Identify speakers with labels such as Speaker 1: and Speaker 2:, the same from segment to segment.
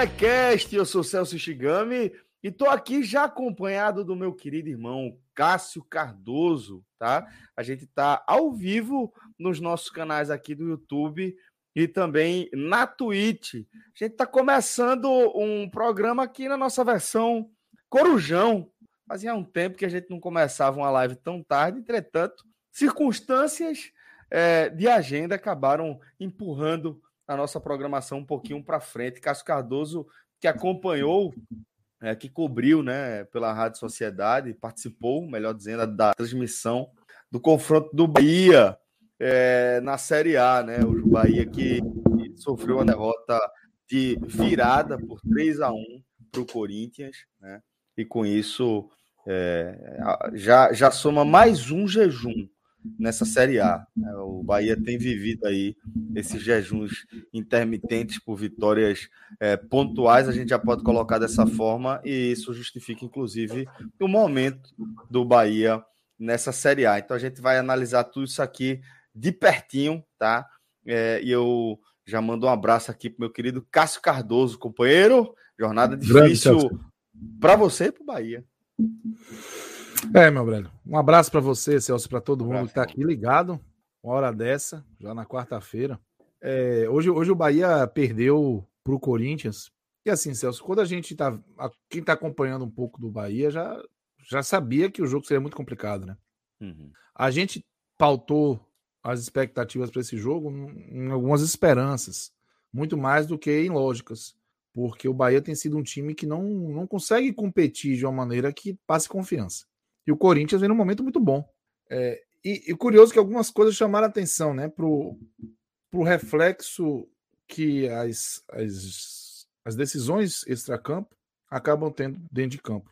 Speaker 1: Telecast. Eu sou Celso Shigami e tô aqui já acompanhado do meu querido irmão Cássio Cardoso, tá? A gente tá ao vivo nos nossos canais aqui do YouTube e também na Twitch. A gente tá começando um programa aqui na nossa versão Corujão. Fazia um tempo que a gente não começava uma live tão tarde, entretanto, circunstâncias é, de agenda acabaram empurrando a nossa programação um pouquinho para frente. Cássio Cardoso, que acompanhou, é, que cobriu né, pela Rádio Sociedade, participou, melhor dizendo, da transmissão do confronto do Bahia é, na Série A. Né, o Bahia que, que sofreu uma derrota de virada por 3 a 1 para o Corinthians, né, e com isso é, já, já soma mais um jejum nessa Série A. Né? O Bahia tem vivido aí esses jejuns intermitentes por vitórias é, pontuais, a gente já pode colocar dessa forma, e isso justifica, inclusive, o momento do Bahia nessa Série A. Então a gente vai analisar tudo isso aqui de pertinho, tá? É, e eu já mando um abraço aqui pro meu querido Cássio Cardoso, companheiro. Jornada difícil para você e para o Bahia.
Speaker 2: É, meu velho. Um abraço para você, Celso, para todo mundo que está aqui ligado. Uma hora dessa, já na quarta-feira. É, hoje, hoje o Bahia perdeu para o Corinthians. E assim, Celso, quando a gente tá. Quem está acompanhando um pouco do Bahia já, já sabia que o jogo seria muito complicado, né? Uhum. A gente pautou as expectativas para esse jogo em algumas esperanças, muito mais do que em lógicas, porque o Bahia tem sido um time que não, não consegue competir de uma maneira que passe confiança. E o Corinthians vem num momento muito bom. É, e, e curioso que algumas coisas chamaram a atenção, né? Pro, pro reflexo que as, as, as decisões extracampo acabam tendo dentro de campo.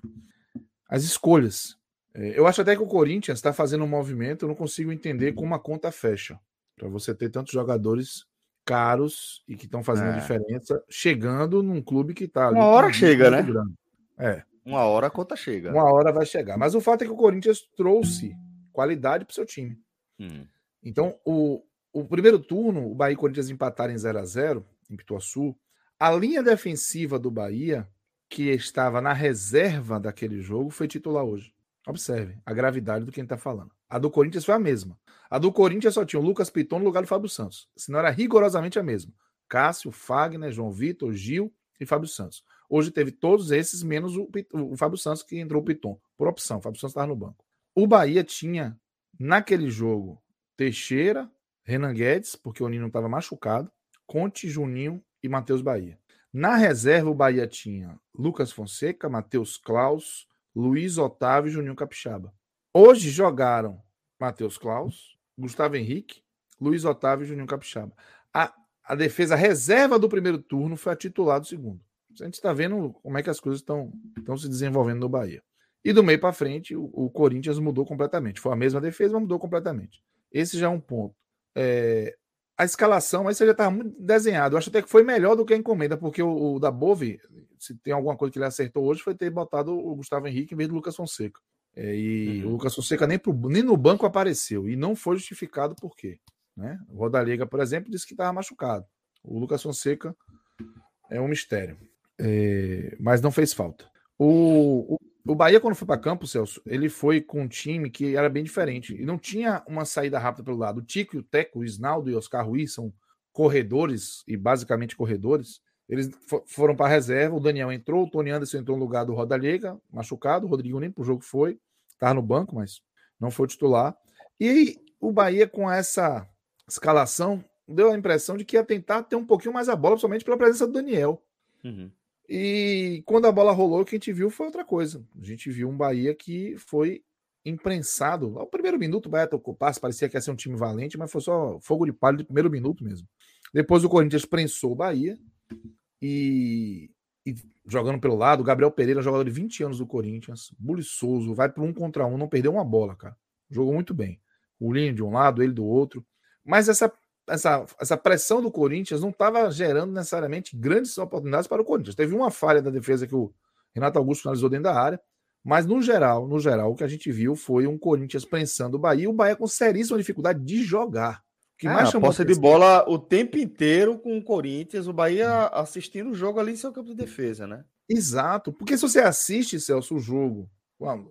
Speaker 2: As escolhas. É, eu acho até que o Corinthians está fazendo um movimento, eu não consigo entender como a conta fecha. Para você ter tantos jogadores caros e que estão fazendo é. diferença, chegando num clube que está
Speaker 1: Uma hora chega, né?
Speaker 2: Grande. É.
Speaker 1: Uma hora a conta chega.
Speaker 2: Uma hora vai chegar. Mas o fato é que o Corinthians trouxe qualidade para o seu time. Hum. Então, o, o primeiro turno, o Bahia e o Corinthians empataram em 0 a 0 em Pituaçu. A linha defensiva do Bahia, que estava na reserva daquele jogo, foi titular hoje. Observe a gravidade do que a gente está falando. A do Corinthians foi a mesma. A do Corinthians só tinha o Lucas Piton no lugar do Fábio Santos. Senão era rigorosamente a mesma. Cássio, Fagner, João Vitor, Gil e Fábio Santos. Hoje teve todos esses, menos o, o Fábio Santos, que entrou o Piton, por opção. O Fábio Santos estava no banco. O Bahia tinha, naquele jogo, Teixeira, Renan Guedes, porque o Nino estava machucado, Conte, Juninho e Matheus Bahia. Na reserva, o Bahia tinha Lucas Fonseca, Matheus Klaus, Luiz Otávio e Juninho Capixaba. Hoje jogaram Matheus Klaus, Gustavo Henrique, Luiz Otávio e Juninho Capixaba. A, a defesa reserva do primeiro turno foi a titular do segundo. A gente está vendo como é que as coisas estão se desenvolvendo no Bahia. E do meio para frente, o, o, Corinthians mudou completamente. Foi a mesma defesa, mas mudou completamente. Esse já é um ponto. É, a escalação, mas você já estava muito desenhado. Eu acho até que foi melhor do que a encomenda, porque o, o da Bove, se tem alguma coisa que ele acertou hoje, foi ter botado o Gustavo Henrique em vez do Lucas Fonseca. É, e uhum. o Lucas Fonseca nem, pro, nem no banco apareceu. E não foi justificado por quê. Né? O Rodallega, por exemplo, disse que estava machucado. O Lucas Fonseca é um mistério é, mas não fez falta. O, o, o Bahia, quando foi para campo, Celso, ele foi com um time que era bem diferente. E não tinha uma saída rápida pelo lado. O Tico, o Teco, o Isnaldo e o Oscar Ruiz são corredores, e basicamente corredores. Eles foram para a reserva. O Daniel entrou, o Tony Anderson entrou no lugar do Roda Liga, machucado. O Rodrigo nem pro jogo foi, estava no banco, mas não foi titular. E o Bahia, com essa escalação, deu a impressão de que ia tentar ter um pouquinho mais a bola, principalmente pela presença do Daniel. Uhum. E quando a bola rolou, o que a gente viu foi outra coisa. A gente viu um Bahia que foi imprensado. Ao primeiro minuto, o Bahia tocou passe, parecia que ia ser um time valente, mas foi só fogo de palha de primeiro minuto mesmo. Depois o Corinthians prensou o Bahia e, e jogando pelo lado, o Gabriel Pereira, jogador de 20 anos do Corinthians, buliçoso, vai para um contra um, não perdeu uma bola, cara. Jogou muito bem. O Linho de um lado, ele do outro. Mas essa, essa, essa pressão do Corinthians não estava gerando necessariamente grandes oportunidades para o Corinthians. Teve uma falha da defesa que o Renato Augusto finalizou dentro da área. Mas no geral, no geral, o que a gente viu foi um Corinthians prensando o Bahia, e o Bahia com seríssima dificuldade de jogar
Speaker 1: que é, mais a posse de bola o tempo inteiro com o Corinthians, o Bahia assistindo o jogo ali em seu campo de defesa, né?
Speaker 2: Exato, porque se você assiste, Celso, o jogo,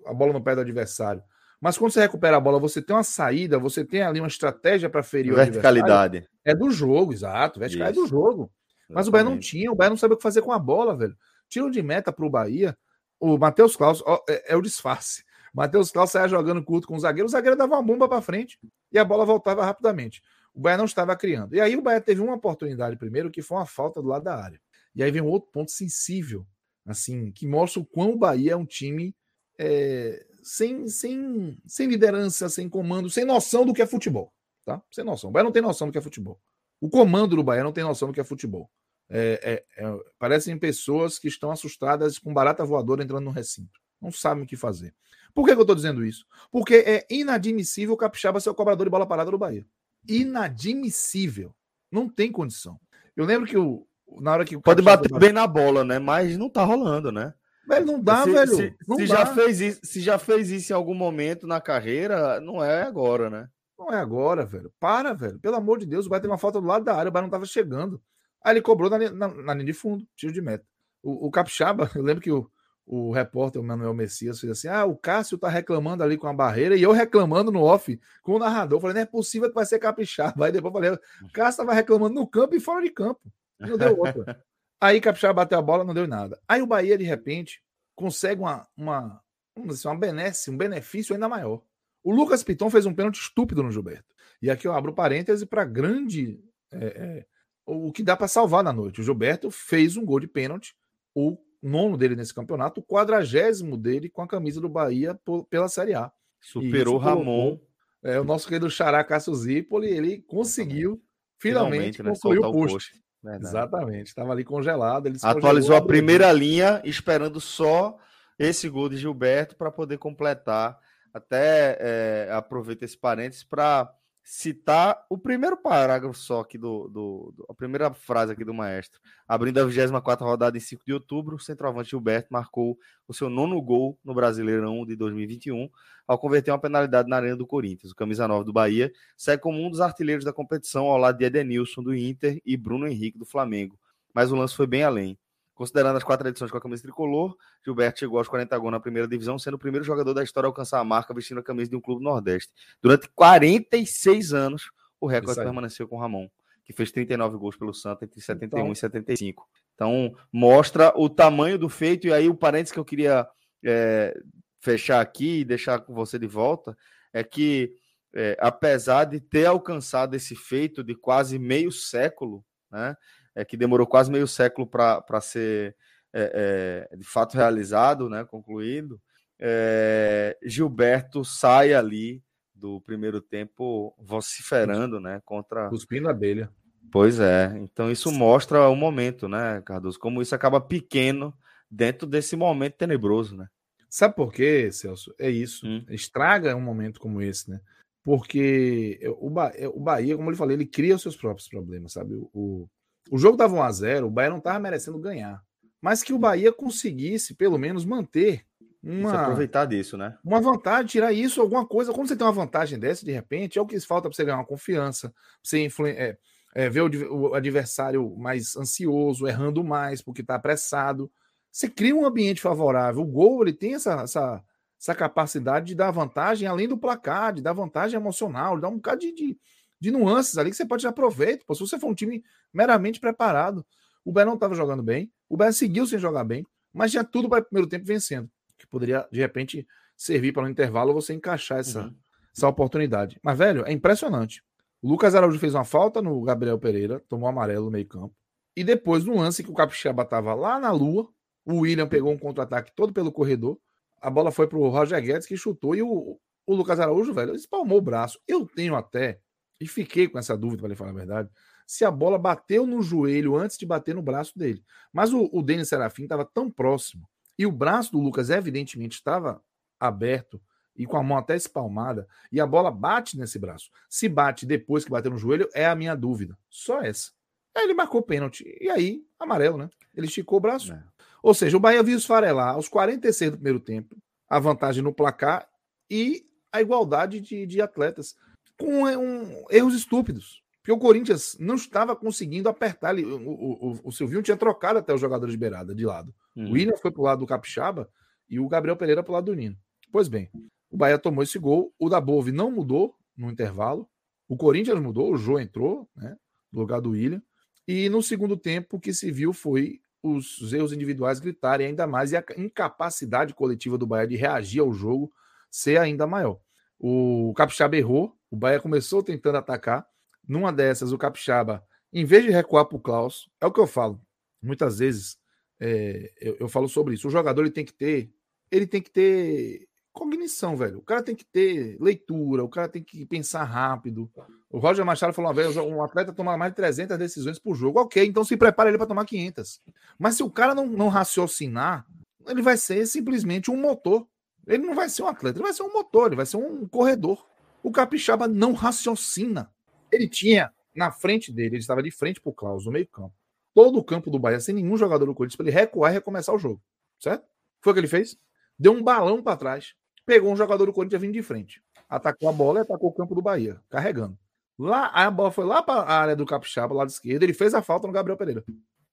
Speaker 2: a bola no pé do adversário, mas quando você recupera a bola, você tem uma saída, você tem ali uma estratégia para ferir
Speaker 1: Verticalidade.
Speaker 2: É do jogo, exato. Verticalidade é do jogo. Mas Exatamente. o Bahia não tinha, o Bahia não sabia o que fazer com a bola, velho. Tiro de meta para o Bahia. O Matheus Klaus ó, é, é, o disfarce. Matheus Klaus saia jogando curto com o zagueiro, o zagueiro dava uma bomba para frente e a bola voltava rapidamente. O Bahia não estava criando. E aí o Bahia teve uma oportunidade primeiro, que foi uma falta do lado da área. E aí vem um outro ponto sensível, assim, que mostra o quão o Bahia é um time é, sem, sem, sem liderança, sem comando, sem noção do que é futebol. Tá? Sem noção. O Bahia não tem noção do que é futebol. O comando do Bahia não tem noção do que é futebol. É, é, é, parecem pessoas que estão assustadas com barata voadora entrando no recinto. Não sabem o que fazer. Por que, que eu estou dizendo isso? Porque é inadmissível o Capixaba ser o cobrador de bola parada do Bahia inadmissível. Não tem condição. Eu lembro que o, na hora que o
Speaker 1: Pode bater bem na bola, né? Mas não tá rolando, né?
Speaker 2: Velho, não dá, se, velho.
Speaker 1: Se,
Speaker 2: não
Speaker 1: se
Speaker 2: dá.
Speaker 1: já fez isso, se já fez isso em algum momento na carreira, não é agora, né?
Speaker 2: Não é agora, velho. Para, velho. Pelo amor de Deus, o Bahia tem uma falta do lado da área, o Bahia não tava chegando. Aí ele cobrou na, na, na linha de fundo, tiro de meta. O, o Capixaba, eu lembro que o, o repórter o Manuel Messias fez assim: ah, o Cássio tá reclamando ali com a barreira e eu reclamando no off com o narrador. Eu falei, não é possível que vai ser capixaba. Aí depois eu falei, o Cássio tava reclamando no campo e fora de campo. Não deu outra. Aí Capixaba bateu a bola, não deu em nada. Aí o Bahia, de repente, consegue uma, uma, vamos dizer, uma benesse, um benefício ainda maior. O Lucas Piton fez um pênalti estúpido no Gilberto. E aqui eu abro parêntese para grande. É, é, o que dá para salvar na noite. O Gilberto fez um gol de pênalti. O nono dele nesse campeonato, o quadragésimo dele com a camisa do Bahia pela Série A.
Speaker 1: Superou o Ramon.
Speaker 2: É, o nosso querido Xará Cássio Zipoli, ele conseguiu finalmente, finalmente né, concluir o post. Post. Exatamente, estava ali congelado. Ele
Speaker 1: Atualizou a primeira linha, esperando só esse gol de Gilberto para poder completar. Até é, aproveito esse parênteses para citar o primeiro parágrafo só aqui do, do, do, a primeira frase aqui do maestro. Abrindo a 24 rodada em 5 de outubro, o centroavante Gilberto marcou o seu nono gol no Brasileirão de 2021, ao converter uma penalidade na arena do Corinthians. O camisa 9 do Bahia segue como um dos artilheiros da competição ao lado de Edenilson do Inter e Bruno Henrique do Flamengo. Mas o lance foi bem além. Considerando as quatro edições com a camisa tricolor, Gilberto chegou aos 40 gols na primeira divisão, sendo o primeiro jogador da história a alcançar a marca vestindo a camisa de um clube nordeste. Durante 46 anos, o recorde permaneceu com Ramon, que fez 39 gols pelo Santa entre 71 então... e 75. Então, mostra o tamanho do feito. E aí, o parênteses que eu queria é, fechar aqui e deixar com você de volta é que, é, apesar de ter alcançado esse feito de quase meio século, né? É, que demorou quase meio século para ser é, é, de fato realizado, né, concluído, é, Gilberto sai ali do primeiro tempo vociferando né, contra.
Speaker 2: Cuspindo a abelha.
Speaker 1: Pois é, então isso mostra o momento, né, Cardoso? Como isso acaba pequeno dentro desse momento tenebroso, né?
Speaker 2: Sabe por quê, Celso? É isso. Hum. Estraga um momento como esse, né? Porque o, o Bahia, como eu falei, ele cria os seus próprios problemas, sabe? O, o jogo dava 1 a 0 o Bahia não estava merecendo ganhar. Mas que o Bahia conseguisse, pelo menos, manter uma. Se
Speaker 1: aproveitar disso, né?
Speaker 2: Uma vantagem, tirar isso, alguma coisa. Quando você tem uma vantagem dessa, de repente, é o que falta para você ganhar uma confiança, pra você influ... é, é, ver o, o, adversário mais ansioso, errando mais, porque está apressado. Você cria um ambiente favorável. O gol ele tem essa, essa, essa capacidade de dar vantagem além do placar, de dar vantagem emocional, de dar um bocado de, de de nuances ali que você pode aproveitar. Pô, se você for um time meramente preparado, o Bahia não estava jogando bem, o Bahia seguiu sem jogar bem, mas tinha tudo para o primeiro tempo vencendo, que poderia, de repente, servir para no intervalo você encaixar essa, uhum. essa oportunidade. Mas, velho, é impressionante. O Lucas Araújo fez uma falta no Gabriel Pereira, tomou amarelo no meio-campo. E depois, no lance que o Capixaba estava lá na lua, o William pegou um contra-ataque todo pelo corredor. A bola foi para o Roger Guedes, que chutou. E o, o Lucas Araújo, velho, espalmou o braço. Eu tenho até, e fiquei com essa dúvida, para lhe falar a verdade, se a bola bateu no joelho antes de bater no braço dele. Mas o, o Denis Serafim estava tão próximo. E o braço do Lucas, evidentemente, estava aberto e com a mão até espalmada, e a bola bate nesse braço. Se bate depois que bater no joelho, é a minha dúvida. Só essa. Aí ele marcou pênalti. E aí, amarelo, né? Ele esticou o braço. É. Ou seja, o Bahia viu esfarelar aos 46 do primeiro tempo, a vantagem no placar e a igualdade de, de atletas, com um, erros estúpidos. Porque o Corinthians não estava conseguindo apertar. Ele, o, o, o Silvinho tinha trocado até os jogadores de beirada, de lado. Uhum. O William foi para o lado do Capixaba e o Gabriel Pereira para o lado do Nino. Pois bem, o Bahia tomou esse gol. O da Bove não mudou no intervalo. O Corinthians mudou, o Jô entrou, né? No lugar do William. E no segundo tempo, o que se viu foi os erros individuais gritarem ainda mais e a incapacidade coletiva do Bahia de reagir ao jogo ser ainda maior. O Capixaba errou, o Bahia começou tentando atacar. Numa dessas, o Capixaba, em vez de recuar para o Klaus, é o que eu falo. Muitas vezes é, eu, eu, falo sobre isso. O jogador ele tem que ter, ele tem que ter cognição, velho. O cara tem que ter leitura, o cara tem que pensar rápido. O Roger Machado falou uma vez, um atleta toma mais de 300 decisões por jogo. Ok, então se prepara ele para tomar 500. Mas se o cara não, não raciocinar, ele vai ser simplesmente um motor. Ele não vai ser um atleta, ele vai ser um motor, ele vai ser um corredor. O Capixaba não raciocina. Ele tinha na frente dele, ele estava de frente para o Klaus, no meio campo. Todo o campo do Bahia, sem nenhum jogador do Corinthians, para ele recuar e recomeçar o jogo. Certo? Foi o que ele fez? Deu um balão para trás pegou um jogador do Corinthians vindo de frente. Atacou a bola e atacou o campo do Bahia, carregando. Lá, a bola foi lá para a área do Capixaba, lado esquerdo, ele fez a falta no Gabriel Pereira.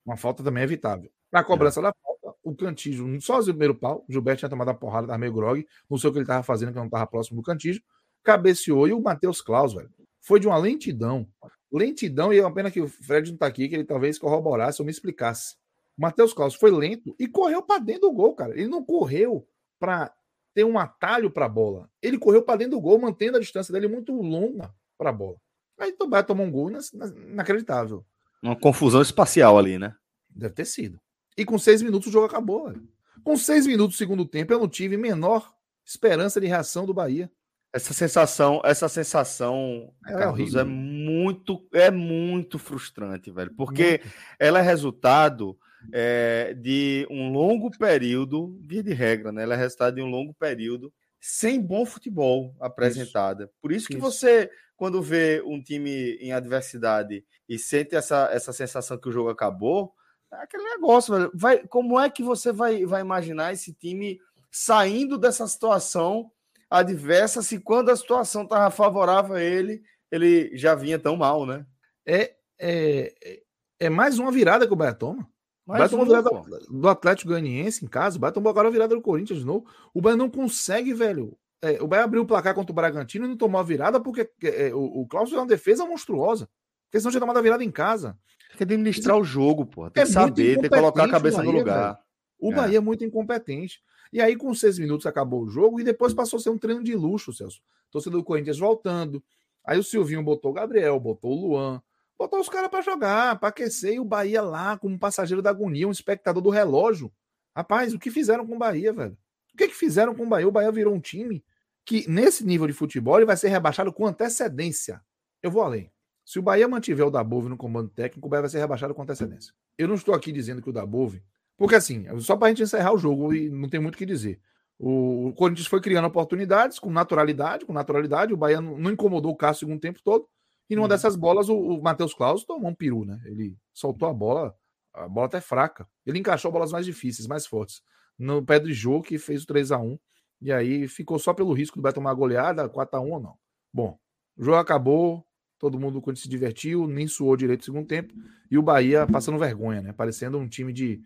Speaker 2: Uma falta também evitável. Na cobrança é. da falta, o Cantígio, só o primeiro pau, Gilberto tinha tomado a porrada, estava meio grog, não sei o que ele estava fazendo, que não estava próximo do Cantígio, cabeceou e o Matheus Klaus, velho, foi de uma lentidão. Lentidão, e é uma pena que o Fred não está aqui, que ele talvez corroborasse ou me explicasse. O Matheus Klaus foi lento e correu para dentro do gol, cara. Ele não correu para ter um atalho para a bola. Ele correu para dentro do gol, mantendo a distância dele muito longa para a bola. Aí tomou um gol inacreditável.
Speaker 1: Uma confusão espacial ali, né?
Speaker 2: Deve ter sido. E com seis minutos o jogo acabou. Velho. Com seis minutos do segundo tempo, eu não tive menor esperança de reação do Bahia.
Speaker 1: Essa sensação, essa sensação, é, Carlos, é muito, é muito frustrante, velho, porque muito. ela é resultado é, de um longo período, via de regra, né? Ela é resultado de um longo período sem bom futebol apresentada. Isso. Por isso que isso. você, quando vê um time em adversidade e sente essa, essa sensação que o jogo acabou, é aquele negócio, velho. Vai, como é que você vai, vai imaginar esse time saindo dessa situação adversa se quando a situação estava favorável a ele, ele já vinha tão mal, né?
Speaker 2: É, é, é mais uma virada que o Bahia toma. Mais vai tomar virada do Atlético Goianiense em casa, vai tomar agora a virada do Corinthians de novo. O Bahia não consegue, velho. É, o Bahia abriu o placar contra o Bragantino e não tomou a virada porque é, o, o Klaus fez uma defesa monstruosa. Porque senão tinha tomado a virada em casa.
Speaker 1: Tem que administrar o jogo, pô. Tem é que saber, tem que colocar a cabeça Bahia, no lugar. Velho.
Speaker 2: O é. Bahia é muito incompetente. E aí, com seis minutos, acabou o jogo e depois passou a ser um treino de luxo, Celso. Torcedor do Corinthians voltando. Aí o Silvinho botou o Gabriel, botou o Luan, botou os caras para jogar, para aquecer, e o Bahia lá, como um passageiro da agonia, um espectador do relógio. Rapaz, o que fizeram com o Bahia, velho? O que, que fizeram com o Bahia? O Bahia virou um time que, nesse nível de futebol, ele vai ser rebaixado com antecedência. Eu vou além. Se o Bahia mantiver o Dabove no comando técnico, o Bahia vai ser rebaixado com antecedência. Eu não estou aqui dizendo que o Dabove. Porque assim, só para a gente encerrar o jogo e não tem muito o que dizer. O Corinthians foi criando oportunidades com naturalidade, com naturalidade. O Bahia não incomodou o Cássio o segundo tempo todo. E numa uhum. dessas bolas, o, o Matheus Claus tomou um peru, né? Ele soltou a bola, a bola até fraca. Ele encaixou bolas mais difíceis, mais fortes. No pé do Jô, que fez o 3 a 1 E aí ficou só pelo risco do Bahia tomar goleada, 4 a 1 ou não. Bom, o jogo acabou, todo mundo se divertiu, nem suou direito no segundo tempo. E o Bahia passando vergonha, né? Parecendo um time de,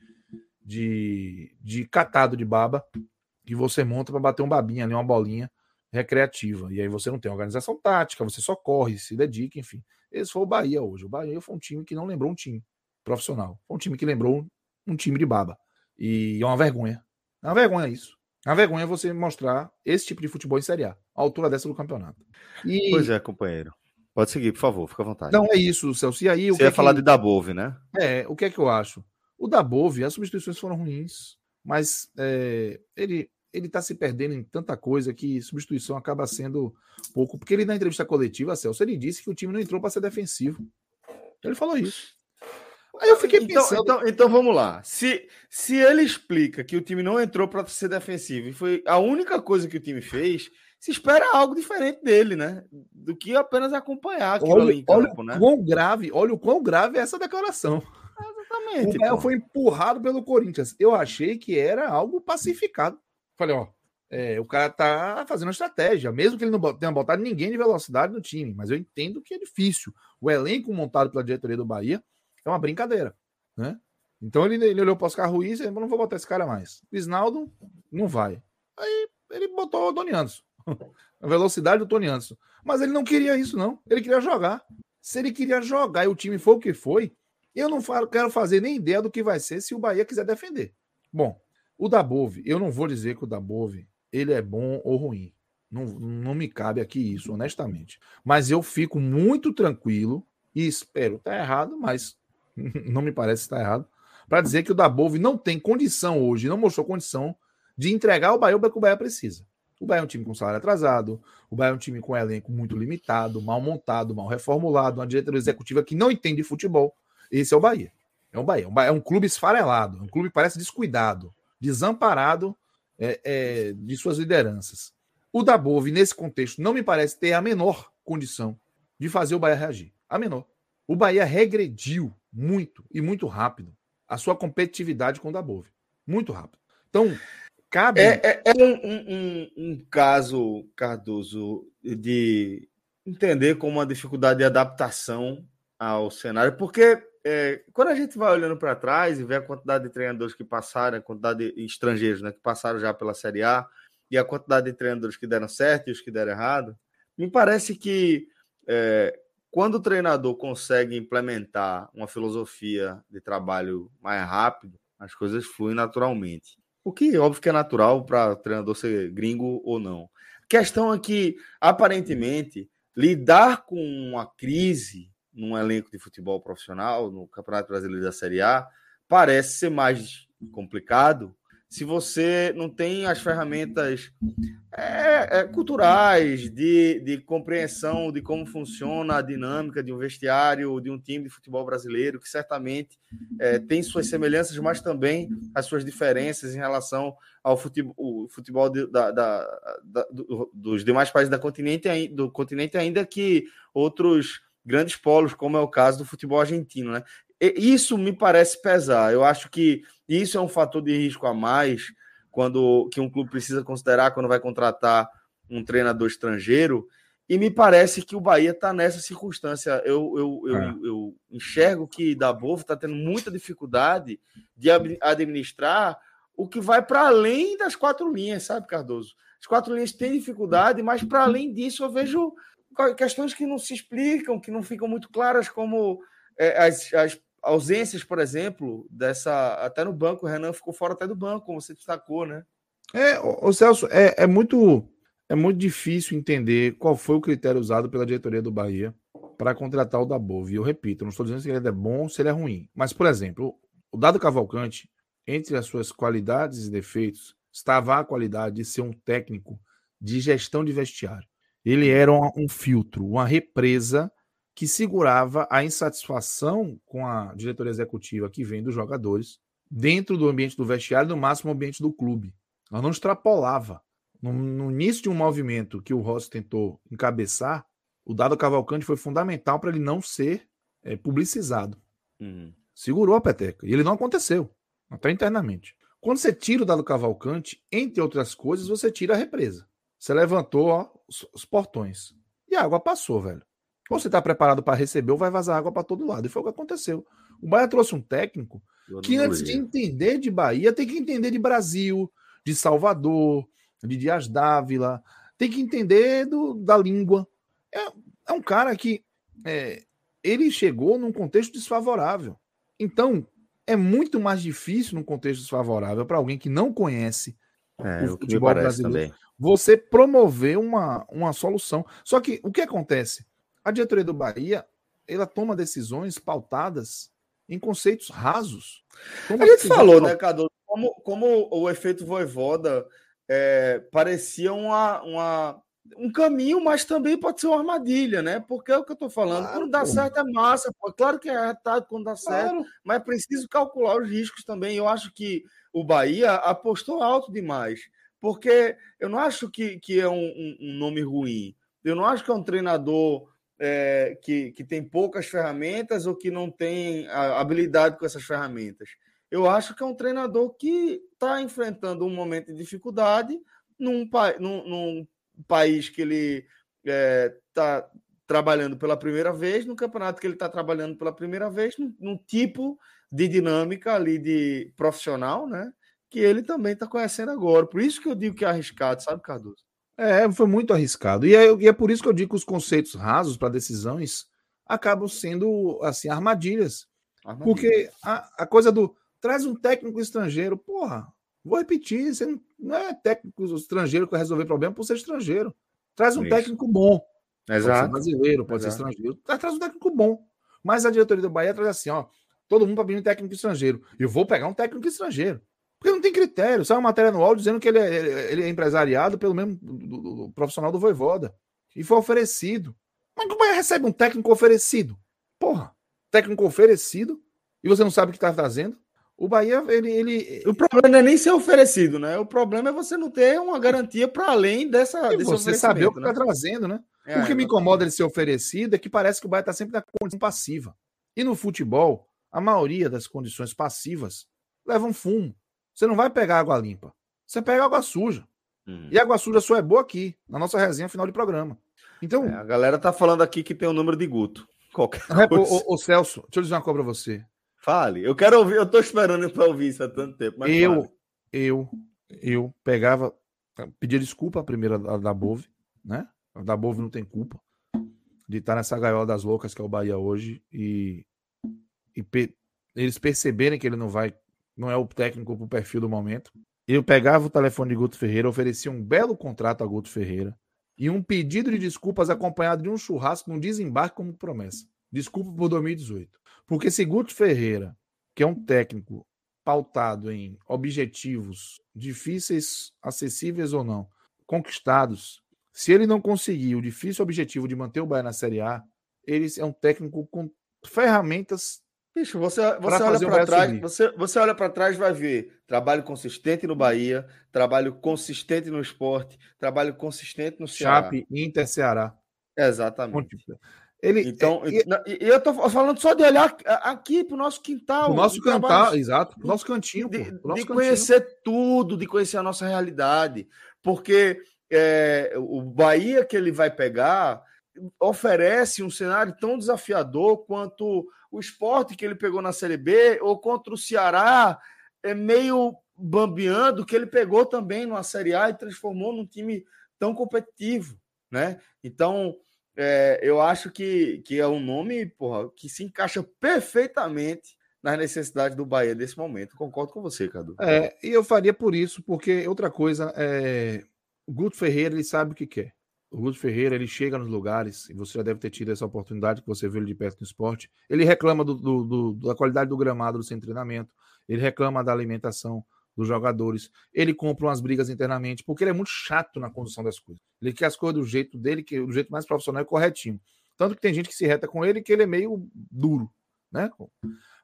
Speaker 2: de, de catado de baba que você monta para bater um babinha ali, uma bolinha recreativa. E aí você não tem organização tática, você só corre, se dedica, enfim. Esse foi o Bahia hoje. O Bahia foi um time que não lembrou um time profissional. Foi um time que lembrou um time de baba. E é uma vergonha. É uma vergonha isso. A vergonha é você mostrar esse tipo de futebol em Série A, a altura dessa do campeonato.
Speaker 1: E... Pois é, companheiro. Pode seguir, por favor, fica à vontade.
Speaker 2: Não, é isso, Celso. E aí,
Speaker 1: o Você ia é falar que... de Dabove, né?
Speaker 2: É, o que é que eu acho? O Dabove, as substituições foram ruins, mas é, ele ele está se perdendo em tanta coisa que substituição acaba sendo pouco. Porque ele, na entrevista coletiva, Celso, ele disse que o time não entrou para ser defensivo. Ele falou isso.
Speaker 1: Aí eu fiquei então, pensando. Então, então, então, vamos lá. Se, se ele explica que o time não entrou para ser defensivo e foi a única coisa que o time fez, se espera algo diferente dele, né? Do que apenas acompanhar aquilo
Speaker 2: olha, ali em campo, olha né? Quão grave, olha o quão grave é essa declaração.
Speaker 1: Exatamente.
Speaker 2: O Bahia foi empurrado pelo Corinthians. Eu achei que era algo pacificado. Falei, ó, é, o cara tá fazendo estratégia, mesmo que ele não tenha botado ninguém de velocidade no time, mas eu entendo que é difícil. O elenco montado pela diretoria do Bahia é uma brincadeira, né? Então ele, ele olhou para Oscar Ruiz e falou, não vou botar esse cara mais. O Isnaldo não vai. Aí ele botou o Tony Anderson. A velocidade do Tony Anderson. Mas ele não queria isso, não. Ele queria jogar. Se ele queria jogar e o time foi o que foi, eu não quero fazer nem ideia do que vai ser se o Bahia quiser defender. Bom, o Dabove, eu não vou dizer que o Dabove ele é bom ou ruim. Não, não me cabe aqui isso, honestamente. Mas eu fico muito tranquilo e espero tá errado, mas não me parece estar errado, para dizer que o Dabove não tem condição hoje, não mostrou condição de entregar o Bahia o que o Bahia precisa. O Bahia é um time com salário atrasado, o Bahia é um time com elenco muito limitado, mal montado, mal reformulado, uma diretoria executiva que não entende futebol. Esse é o Bahia. É o Bahia. É um clube esfarelado, um clube que parece descuidado desamparado é, é, de suas lideranças. O Dabove, nesse contexto, não me parece ter a menor condição de fazer o Bahia reagir. A menor. O Bahia regrediu muito e muito rápido a sua competitividade com o Dabove. Muito rápido. Então, cabe.
Speaker 1: É, é, é um, um, um, caso, Cardoso, de entender como uma dificuldade de adaptação ao cenário, porque é, quando a gente vai olhando para trás e vê a quantidade de treinadores que passaram, a quantidade de estrangeiros né, que passaram já pela Série A e a quantidade de treinadores que deram certo e os que deram errado, me parece que é, quando o treinador consegue implementar uma filosofia de trabalho mais rápido, as coisas fluem naturalmente. O que óbvio que é natural para treinador ser gringo ou não. A questão é que, aparentemente, lidar com uma crise num elenco de futebol profissional, no Campeonato Brasileiro da Série A, parece ser mais complicado se você não tem as ferramentas é, é, culturais de, de compreensão de como funciona a dinâmica de um vestiário, de um time de futebol brasileiro, que certamente é, tem suas semelhanças, mas também as suas diferenças em relação ao futebol, futebol de, da, da, da, dos demais países da continente, do continente, ainda que outros grandes polos, como é o caso do futebol argentino, né? Isso me parece pesar. Eu acho que isso é um fator de risco a mais quando que um clube precisa considerar quando vai contratar um treinador estrangeiro. E me parece que o Bahia está nessa circunstância. Eu, eu, eu, é. eu enxergo que Dabov está tendo muita dificuldade de administrar o que vai para além das quatro linhas, sabe, Cardoso? As quatro linhas têm dificuldade, mas para além disso eu vejo questões que não se explicam, que não ficam muito claras, como é, as, as, ausências, por exemplo, dessa. Até no banco, o Renan ficou fora até do banco, como você destacou, né?
Speaker 2: É, o Celso, é, é muito é muito difícil entender qual foi o critério usado pela diretoria do Bahia para contratar o Dabov. E eu repito, não estou dizendo se ele é bom se ele é ruim. Mas, por exemplo, o Dado Cavalcante, entre as suas qualidades e defeitos, estava a qualidade de ser um técnico de gestão de vestiário. Ele era um, um filtro, uma represa que segurava a insatisfação com a diretoria executiva que vem dos jogadores dentro do ambiente do vestiário, no máximo ambiente do clube. Ela não extrapolava. No, no início de um movimento que o Rossi tentou encabeçar, o Dado Cavalcante foi fundamental para ele não ser é, publicizado. Uhum. Segurou a peteca. E ele não aconteceu, até internamente. Quando você tira o Dado Cavalcante, entre outras coisas, você tira a represa. Você levantou ó, os, portões. E a água passou, velho. Ou você está preparado para receber, ou vai vazar água para todo lado. E foi o que aconteceu. O Bahia trouxe um técnico que, antes de entender de Bahia, tem que entender de Brasil, de Salvador, de Dias Dávila, tem que entender do, da língua. É, é um cara que é, ele chegou num contexto desfavorável. Então, é muito mais difícil num contexto desfavorável para alguém que não conhece é, o futebol brasileiro. Também. Você promover uma, uma solução. Só que o que acontece? A diretoria do Bahia ela toma decisões pautadas em conceitos rasos.
Speaker 1: Toma a gente falou, né, Cadu? Como, como o efeito voivoda é, parecia uma, uma, um caminho, mas também pode ser uma armadilha, né? Porque é o que eu estou falando. Claro, quando dá pô. certo é massa, pô. Claro que é retado quando dá claro. certo, mas é preciso calcular os riscos também. Eu acho que o Bahia apostou alto demais. Porque eu não acho que, que é um, um, um nome ruim. Eu não acho que é um treinador é, que, que tem poucas ferramentas ou que não tem habilidade com essas ferramentas. Eu acho que é um treinador que está enfrentando um momento de dificuldade num, num, num país que ele está é, trabalhando pela primeira vez, no campeonato que ele está trabalhando pela primeira vez, num, num, tipo de dinâmica ali de profissional, né? Que ele também está conhecendo agora. Por isso que eu digo que é arriscado, sabe, Cardoso?
Speaker 2: É, foi muito arriscado. E é, e é por isso que eu digo que os conceitos rasos para decisões acabam sendo assim armadilhas. armadilhas. Porque a, a, coisa do traz um técnico estrangeiro, porra, vou repetir, você não, não é técnico estrangeiro que vai resolver problema por ser estrangeiro. Traz um isso. técnico bom.
Speaker 1: Exato. Pode ser
Speaker 2: brasileiro, pode Exato. ser estrangeiro. Traz um técnico bom. Mas a diretoria do Bahia traz assim, ó, todo mundo para pedir um técnico estrangeiro. Eu vou pegar um técnico estrangeiro. Porque não tem critério. Sai uma matéria no áudio dizendo que ele é, ele é empresariado pelo mesmo do, do, do profissional do Voivoda. E foi oferecido. Mas como é que recebe um técnico oferecido? Porra, técnico oferecido e você não sabe o que está fazendo? O Bahia, ele, ele.
Speaker 1: O problema não é nem ser oferecido, né? O problema é você não ter uma garantia para além dessa.
Speaker 2: E você saber o que está né? trazendo, né? É, o que me incomoda ele ser oferecido é que parece que o Bahia está sempre na condição passiva. E no futebol, a maioria das condições passivas levam fumo. Você não vai pegar água limpa. Você pega água suja. Hum. E água suja só é boa aqui, na nossa resenha final de programa. Então. É,
Speaker 1: a galera tá falando aqui que tem o um número de Guto.
Speaker 2: Qualquer coisa. Ô, ô, Celso, deixa eu dizer uma coisa pra você.
Speaker 1: Fale. Eu quero ouvir, eu tô esperando para ouvir isso há tanto tempo.
Speaker 2: eu, fale. eu, eu pegava, pedia desculpa a primeira da, da Bove, né? A da Bove não tem culpa de estar nessa gaiola das loucas que é o Bahia hoje e, e pe, eles perceberem que ele não vai não é o técnico para o perfil do momento. Eu pegava o telefone de Guto Ferreira, oferecia um belo contrato a Guto Ferreira e um pedido de desculpas acompanhado de um churrasco, um desembarque como promessa. Desculpa por 2018. Porque se Guto Ferreira, que é um técnico pautado em objetivos difíceis, acessíveis ou não, conquistados, se ele não conseguir o difícil objetivo de manter o Bahia na Série A, ele é um técnico com ferramentas
Speaker 1: Bicho, você, você olha para trás, você, você olha para trás vai ver trabalho consistente no Bahia, trabalho consistente no esporte, trabalho consistente no
Speaker 2: Ceará. Chape, Inter, Ceará.
Speaker 1: Exatamente. Ele, então, é, e, eu tô falando só de olhar aqui para o nosso quintal.
Speaker 2: O nosso quintal, exato, nosso cantinho.
Speaker 1: De,
Speaker 2: de
Speaker 1: cantinho. conhecer tudo, de conhecer a nossa realidade. Porque é, o Bahia que ele vai pegar oferece um cenário tão desafiador quanto o esporte que ele pegou na Série B, ou contra o Ceará, é meio bambeando, que ele pegou também numa Série A e transformou num time tão competitivo, né? Então, é, eu acho que, que é um nome porra, que se encaixa perfeitamente nas necessidades do Bahia nesse momento. Concordo com você, Cadu.
Speaker 2: É, e eu faria por isso, porque outra coisa é. O Guto Ferreira ele sabe o que quer. O Guto Ferreira, ele chega nos lugares, e você já deve ter tido essa oportunidade que você viu ele de perto no esporte. Ele reclama do, do, do, da qualidade do gramado do seu treinamento, ele reclama da alimentação dos jogadores, ele compra umas brigas internamente, porque ele é muito chato na condução das coisas. Ele quer as coisas do jeito dele, que do jeito mais profissional e corretinho. Tanto que tem gente que se reta com ele que ele é meio duro, né?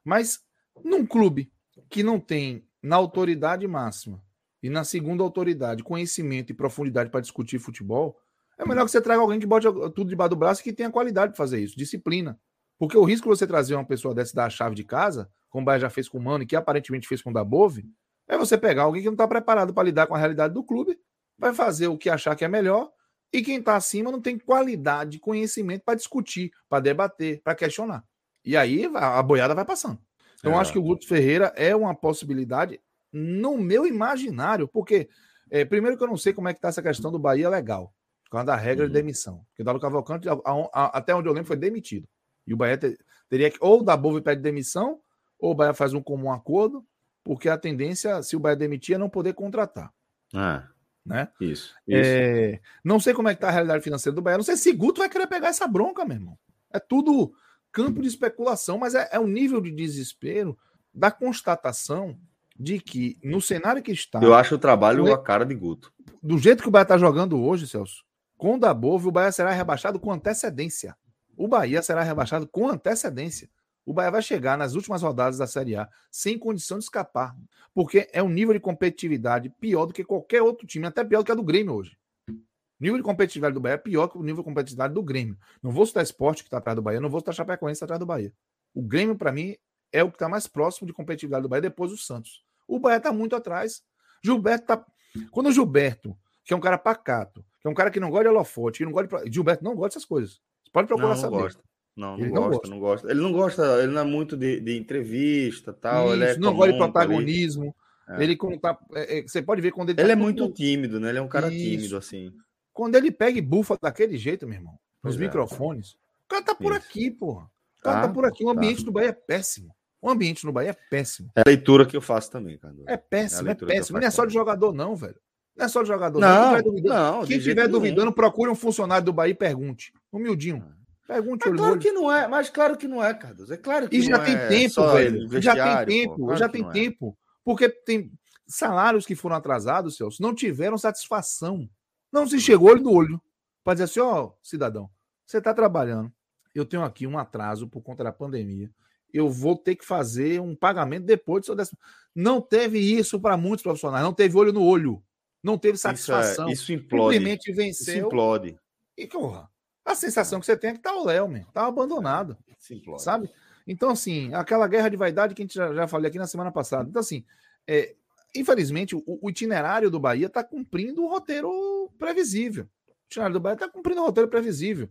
Speaker 2: Mas num clube que não tem na autoridade máxima e na segunda autoridade conhecimento e profundidade para discutir futebol, é melhor que você traga alguém que bote tudo debaixo do braço e que tenha qualidade para fazer isso, disciplina. Porque o risco de você trazer uma pessoa dessa da chave de casa, como o Bahia já fez com o Mano e que aparentemente fez com o Dabove, é você pegar alguém que não está preparado para lidar com a realidade do clube, vai fazer o que achar que é melhor, e quem está acima não tem qualidade, conhecimento para discutir, para debater, para questionar. E aí a boiada vai passando. Então, é. acho que o Guto Ferreira é uma possibilidade no meu imaginário, porque, é, primeiro que eu não sei como é que está essa questão do Bahia legal por causa da regra uhum. de demissão. Porque o Dado Cavalcante, a, a, a, até onde eu lembro, foi demitido. E o Bahia ter, teria que, ou da Bove pede demissão, ou o Bahia faz um comum acordo, porque a tendência, se o Bahia demitir, é não poder contratar.
Speaker 1: Ah, né? Isso.
Speaker 2: isso. É, não sei como é que tá a realidade financeira do Bahia. Não sei se Guto vai querer pegar essa bronca, meu irmão. É tudo campo de especulação, mas é, é um nível de desespero da constatação de que no cenário que está.
Speaker 1: Eu acho o trabalho a cara de Guto.
Speaker 2: Do jeito que o Bahia está jogando hoje, Celso, com o Dabove, o Bahia será rebaixado com antecedência. O Bahia será rebaixado com antecedência. O Bahia vai chegar nas últimas rodadas da Série A sem condição de escapar, porque é um nível de competitividade pior do que qualquer outro time, até pior do que a do Grêmio hoje. O nível de competitividade do Bahia é pior que o nível de competitividade do Grêmio. Não vou citar esporte que está atrás do Bahia, não vou citar Chapecoense que está atrás do Bahia. O Grêmio, para mim, é o que está mais próximo de competitividade do Bahia depois do Santos. O Bahia está muito atrás. Gilberto tá. Quando o Gilberto, que é um cara pacato, que é um cara que não gosta de holofote, que não gosta de. Gilberto não gosta dessas coisas. Você pode procurar não, não saber.
Speaker 1: Gosta. Não, não, gosta, não gosta, não gosta. Ele não gosta, ele não é muito de, de entrevista tal. Isso, ele é
Speaker 2: não gosta de protagonismo. É. Ele quando tá. É, é, você pode ver quando ele.
Speaker 1: Ele tá é muito tímido, né? Ele é um cara Isso. tímido, assim.
Speaker 2: Quando ele pega e bufa daquele jeito, meu irmão, nos é. microfones, o cara tá por Isso. aqui, porra. O cara tá, tá por aqui. O tá. ambiente tá. do Bahia é péssimo. O ambiente no Bahia é péssimo.
Speaker 1: É a leitura que eu faço também, cara.
Speaker 2: É péssimo, é, é péssimo. Não é só de jogador, não, velho. Não é só de jogador.
Speaker 1: Não,
Speaker 2: não. Quem estiver Quem tiver duvidando, procure um funcionário do Bahia e pergunte. Humildinho.
Speaker 1: Pergunte, mas claro que não é, mas claro que não é, Carlos. É claro que
Speaker 2: E já tem é tempo, velho. Já tem tempo, claro já tem é. tempo. Porque tem salários que foram atrasados, Celso, não tiveram satisfação. Não se chegou olho no olho para dizer assim, ó, oh, cidadão, você está trabalhando. Eu tenho aqui um atraso por conta da pandemia. Eu vou ter que fazer um pagamento depois do seu décimo. Não teve isso para muitos profissionais. Não teve olho no olho. Não teve satisfação.
Speaker 1: Isso, é, isso implode.
Speaker 2: Simplesmente venceu.
Speaker 1: Isso implode.
Speaker 2: E, porra, a sensação que você tem é que tá o Léo, meu. Tá abandonado. Simplório. Sabe? Então, assim, aquela guerra de vaidade que a gente já, já falei aqui na semana passada. Então, assim, é, infelizmente, o, o, itinerário do Bahia está cumprindo o roteiro previsível. O itinerário do Bahia está cumprindo o roteiro previsível.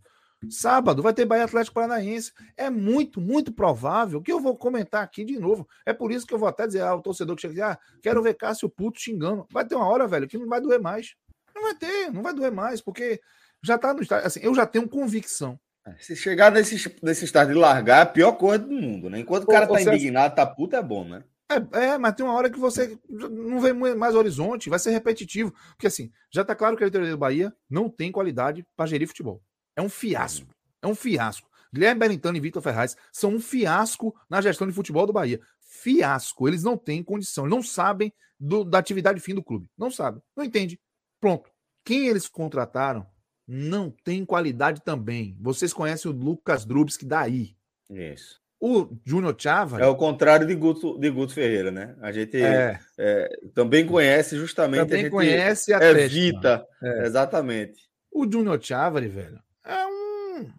Speaker 2: Sábado vai ter Bahia Atlético Paranaense. É muito, muito provável que eu vou comentar aqui de novo. É por isso que eu vou até dizer ao torcedor que chega e ah, quero ver Cássio Puto xingando. Vai ter uma hora, velho, que não vai doer mais. Não vai ter, não vai doer mais, porque já está no estádio. Assim, eu já tenho convicção.
Speaker 1: É, se chegar nesse, nesse estádio de largar, é a pior coisa do mundo, né? Enquanto o cara tá indignado, tá puto, é bom, né?
Speaker 2: É, é, mas tem uma hora que você não vê mais horizonte, vai ser repetitivo. Porque assim, já tá claro que a diretoria do Bahia não tem qualidade para gerir futebol. É um fiasco. É um fiasco. Guilherme Berentano e Vitor Ferraz são um fiasco na gestão de futebol do Bahia. Fiasco. Eles não têm condição, não sabem do, da atividade fim do clube. Não sabem. Não entende. Pronto. Quem eles contrataram não tem qualidade também. Vocês conhecem o Lucas Drubs que daí.
Speaker 1: Isso.
Speaker 2: O Júnior Chava.
Speaker 1: É o contrário de Guto, de Guto Ferreira, né? A gente é. É, também conhece justamente.
Speaker 2: Também a gente conhece
Speaker 1: a evita. É. Exatamente.
Speaker 2: O Júnior Chavari, velho, é um.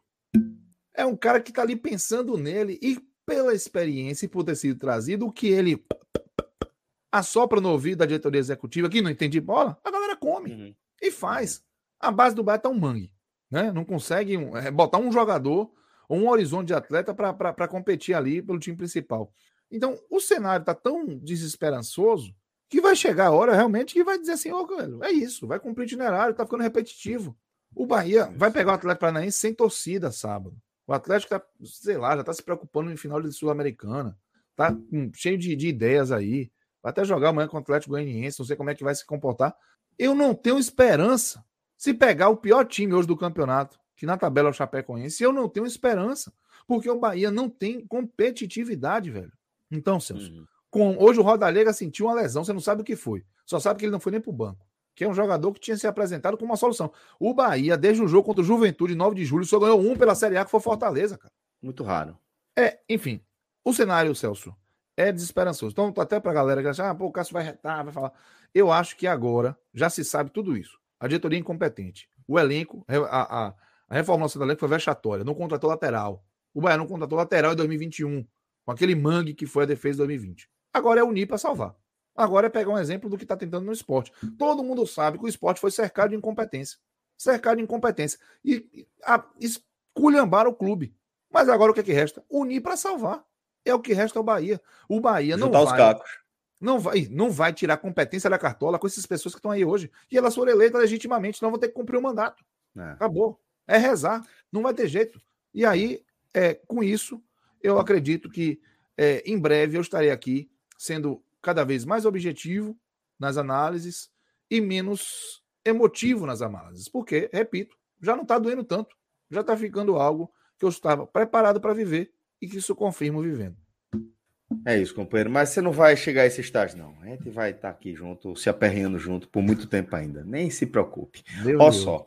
Speaker 2: É um cara que tá ali pensando nele e pela experiência e por ter sido trazido, o que ele assopra no ouvido da diretoria executiva, que não entende bola, a galera come uhum. e faz. A base do Bahia tá um mangue. Né? Não consegue é, botar um jogador ou um horizonte de atleta para competir ali pelo time principal. Então, o cenário está tão desesperançoso que vai chegar a hora realmente que vai dizer assim: oh, é isso, vai cumprir itinerário, está ficando repetitivo. O Bahia vai pegar o Atlético Paranaense sem torcida sábado. O Atlético está, sei lá, já está se preocupando em final de Sul-Americana. Está cheio de, de, ideias aí. Vai até jogar amanhã com o Atlético Goianiense, não sei como é que vai se comportar. Eu não tenho esperança se pegar o pior time hoje do campeonato, que na tabela é o Chapecoense, eu não tenho esperança, porque o Bahia não tem competitividade, velho. Então, Celso, uhum. com, hoje o Rodalega sentiu uma lesão, você não sabe o que foi. Só sabe que ele não foi nem pro banco. Que é um jogador que tinha se apresentado como uma solução. O Bahia, desde o jogo contra o Juventude, 9 de julho, só ganhou um pela Série A, que foi Fortaleza, cara.
Speaker 1: Muito raro.
Speaker 2: É, enfim. O cenário, Celso, é desesperançoso. Então, até pra galera que acha, ah, pô, o Cássio vai retar, vai falar. Eu acho que agora já se sabe tudo isso. A diretoria incompetente. O elenco, a, a, a reformulação do elenco foi vexatória. Não contratou lateral. O Bahia não contratou lateral em 2021, com aquele mangue que foi a defesa de 2020. Agora é unir para salvar. Agora é pegar um exemplo do que está tentando no esporte. Todo mundo sabe que o esporte foi cercado de incompetência. Cercado de incompetência. E, a, esculhambar o clube. Mas agora o que, é que resta? Unir para salvar. É o que resta ao Bahia. O Bahia Juntar não vai. Os cacos. Não vai, não vai tirar competência da cartola com essas pessoas que estão aí hoje. E elas foram eleitas legitimamente, não vão ter que cumprir o mandato. É. Acabou. É rezar. Não vai ter jeito. E aí, é, com isso, eu acredito que é, em breve eu estarei aqui sendo cada vez mais objetivo nas análises e menos emotivo nas análises, porque, repito, já não está doendo tanto, já está ficando algo que eu estava preparado para viver e que isso confirmo vivendo.
Speaker 1: É isso, companheiro. Mas você não vai chegar a esse estágio, não. A gente vai estar tá aqui junto, se aperreando junto por muito tempo ainda. Nem se preocupe. Olha só.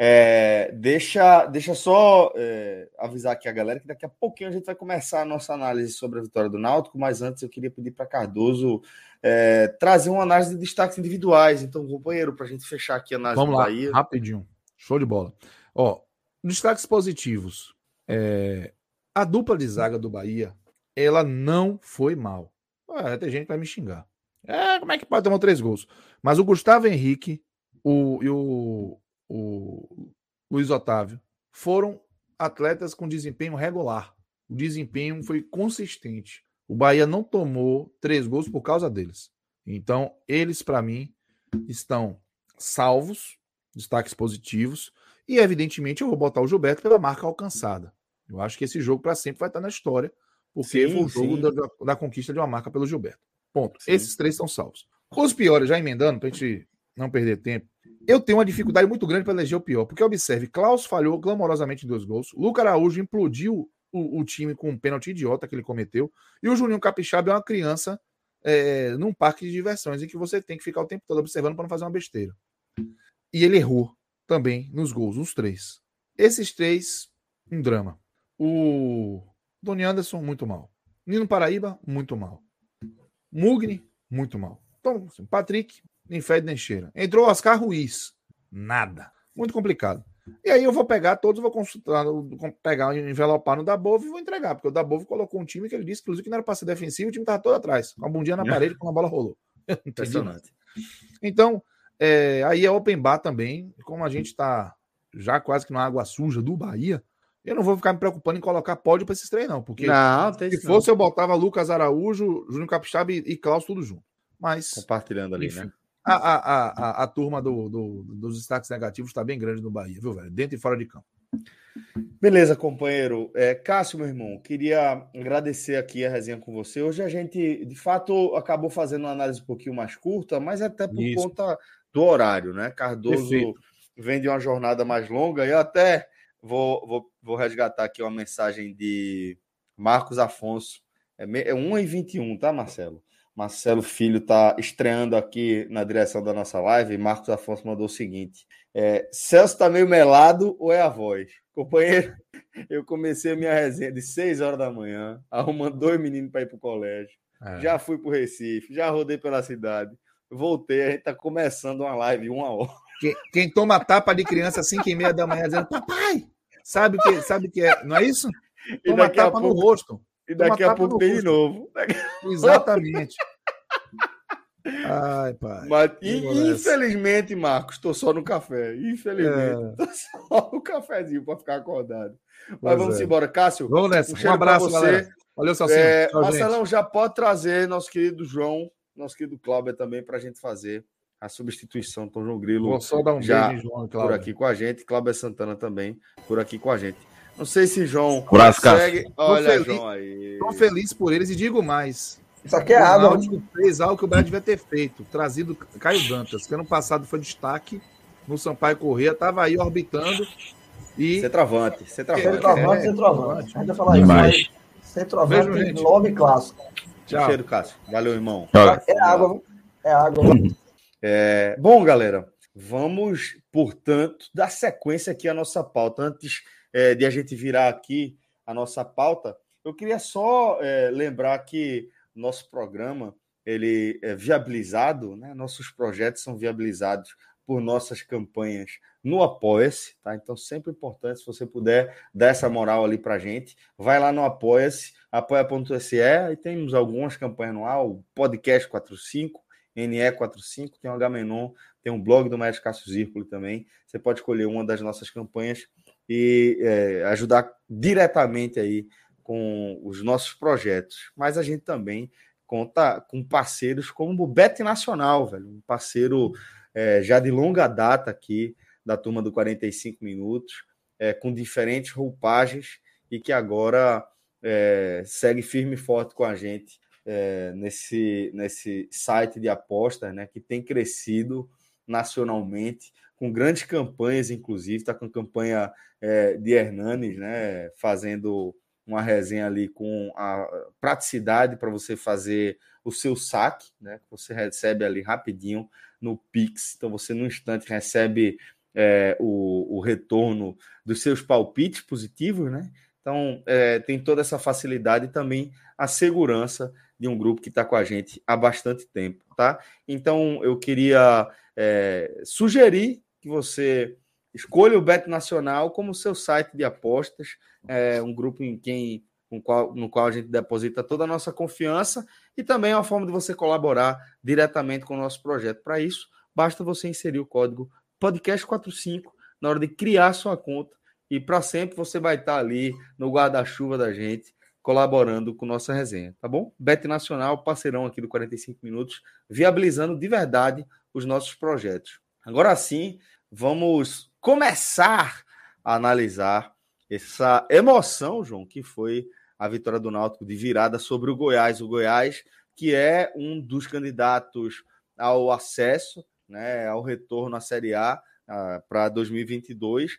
Speaker 1: É, deixa, deixa só é, avisar aqui a galera que daqui a pouquinho a gente vai começar a nossa análise sobre a vitória do Náutico, mas antes eu queria pedir para Cardoso é, trazer uma análise de destaques individuais. Então, companheiro, para a gente fechar aqui a análise
Speaker 2: Vamos do lá, Bahia. Rapidinho. Show de bola. Ó, destaques positivos. É, a dupla de zaga do Bahia, ela não foi mal. Tem gente que vai me xingar. É, como é que pode tomar três gols? Mas o Gustavo Henrique o, e o, o Luiz Otávio, foram atletas com desempenho regular. O desempenho foi consistente. O Bahia não tomou três gols por causa deles. Então, eles, para mim, estão salvos, destaques positivos, e evidentemente eu vou botar o Gilberto pela marca alcançada. Eu acho que esse jogo para sempre vai estar na história, porque sim, foi o jogo da, da, conquista de uma marca pelo Gilberto. Ponto. Sim. Esses três são salvos. Os piores, já emendando, para a gente não perder tempo, eu tenho uma dificuldade muito grande para eleger o pior, porque observe, Klaus falhou clamorosamente em dois gols, Lucas Araújo implodiu o, o, time com um pênalti idiota que ele cometeu, e o Juninho Capixaba é uma criança é, num parque de diversões em que você tem que ficar o tempo todo observando para não fazer uma besteira. E ele errou também nos gols, os três. Esses três, um drama. O Doni Anderson, muito mal. Nino Paraíba, muito mal. Mugni, muito mal. Então, assim, Patrick, nem fede nem cheira. Entrou Oscar Ruiz. Nada. Muito complicado. E aí eu vou pegar todos, vou consultar, pegar, envelopar no Dabov e vou entregar, porque o Dabov colocou um time que ele disse, inclusive, que não era para ser defensivo, o time estava todo atrás, com a bundinha na parede, quando a bola rolou. Impressionante. Então, é, aí é open bar também, como a gente está já quase que na água suja do Bahia, eu não vou ficar me preocupando em colocar pódio para esses três, não, porque
Speaker 1: não,
Speaker 2: se fosse não. eu botava Lucas Araújo, Júnior Capixaba e, e Klaus tudo junto. Mas.
Speaker 1: Compartilhando ali, enfim, né?
Speaker 2: a, a, a, a turma do, do, dos destaques negativos está bem grande no Bahia, viu, velho? Dentro e fora de campo.
Speaker 1: Beleza, companheiro. É, Cássio, meu irmão, queria agradecer aqui a resenha com você. Hoje a gente, de fato, acabou fazendo uma análise um pouquinho mais curta, mas até por Isso. conta do horário, né? Cardoso Perfeito. vem de uma jornada mais longa e eu até vou, vou, vou resgatar aqui uma mensagem de Marcos Afonso. É, é 1h21, tá, Marcelo? Marcelo Filho está estreando aqui na direção da nossa live. Marcos Afonso mandou o seguinte: é, Celso está meio melado ou é a voz? Companheiro, eu comecei a minha resenha de 6 horas da manhã, arrumando dois meninos para ir para o colégio. É. Já fui para o Recife, já rodei pela cidade. Voltei, a gente está começando uma live uma hora.
Speaker 2: Quem, quem toma tapa de criança às 5 e meia da manhã dizendo, papai, sabe que, sabe que é? Não é isso? Toma tapa pouco... no rosto.
Speaker 1: E daqui a pouco tem de novo.
Speaker 2: Exatamente. Ai, pai.
Speaker 1: Mas, infelizmente, Marcos, estou só no café. Infelizmente, estou é. só no cafezinho para ficar acordado. Mas pois vamos é. embora. Cássio,
Speaker 2: vamos nessa. Um, um abraço, você. Galera.
Speaker 1: Valeu, Salsinho. É, Tchau, Marcelão, gente. já pode trazer nosso querido João, nosso querido Cláudio também, para a gente fazer a substituição. Então, João Grilo
Speaker 2: Vou só dar um já beijo, João,
Speaker 1: por aqui com a gente. Cláudio Santana também por aqui com a gente. Não sei se João
Speaker 2: Braço, consegue. Olha, feliz, João aí. Estou feliz por eles e digo mais.
Speaker 1: Isso aqui é água. O
Speaker 2: fez algo que o Bahia devia ter feito, trazido Caio Dantas, que ano passado foi destaque no Sampaio Corrêa, estava aí orbitando. E...
Speaker 1: Centroavante,
Speaker 3: centroavante. Centroavante, é, centroavante. Ainda falar isso, mas centroavante nome clássico.
Speaker 1: Tchau. Cheiro, Cássio. Valeu, irmão.
Speaker 3: É água, é água.
Speaker 1: É, bom, galera, vamos, portanto, dar sequência aqui à nossa pauta. Antes é, de a gente virar aqui a nossa pauta, eu queria só é, lembrar que nosso programa ele é viabilizado, né? nossos projetos são viabilizados por nossas campanhas no Apoia-se, tá? Então, sempre importante, se você puder dar essa moral ali pra gente, vai lá no Apoia-se, apoia.se, e temos algumas campanhas no ar, o Podcast 45, NE45, tem o H-Menon, tem um blog do Médico Cássio Zirpoli também, você pode escolher uma das nossas campanhas e é, ajudar diretamente aí com os nossos projetos. Mas a gente também conta com parceiros como o Bet Nacional, velho, um parceiro é, já de longa data aqui da turma do 45 minutos, é, com diferentes roupagens e que agora é, segue firme e forte com a gente é, nesse, nesse site de apostas, né, que tem crescido nacionalmente, com grandes campanhas, inclusive, está com a campanha é, de Hernanes, né, fazendo uma resenha ali com a praticidade para você fazer o seu saque, né, que você recebe ali rapidinho no Pix, então você no instante recebe é, o, o retorno dos seus palpites positivos, né? Então, é, tem toda essa facilidade e também a segurança de um grupo que está com a gente há bastante tempo, tá? Então, eu queria é, sugerir que você escolha o Beto Nacional como seu site de apostas, é um grupo em quem com qual, no qual a gente deposita toda a nossa confiança e também é uma forma de você colaborar diretamente com o nosso projeto. Para isso, basta você inserir o código podcast45 na hora de criar sua conta e para sempre você vai estar ali no guarda-chuva da gente colaborando com nossa resenha, tá bom? Bet Nacional, parceirão aqui do 45 minutos, viabilizando de verdade os nossos projetos. Agora sim, vamos começar a analisar essa emoção, João, que foi a vitória do Náutico de virada sobre o Goiás. O Goiás, que é um dos candidatos ao acesso, né, ao retorno à Série A uh, para 2022,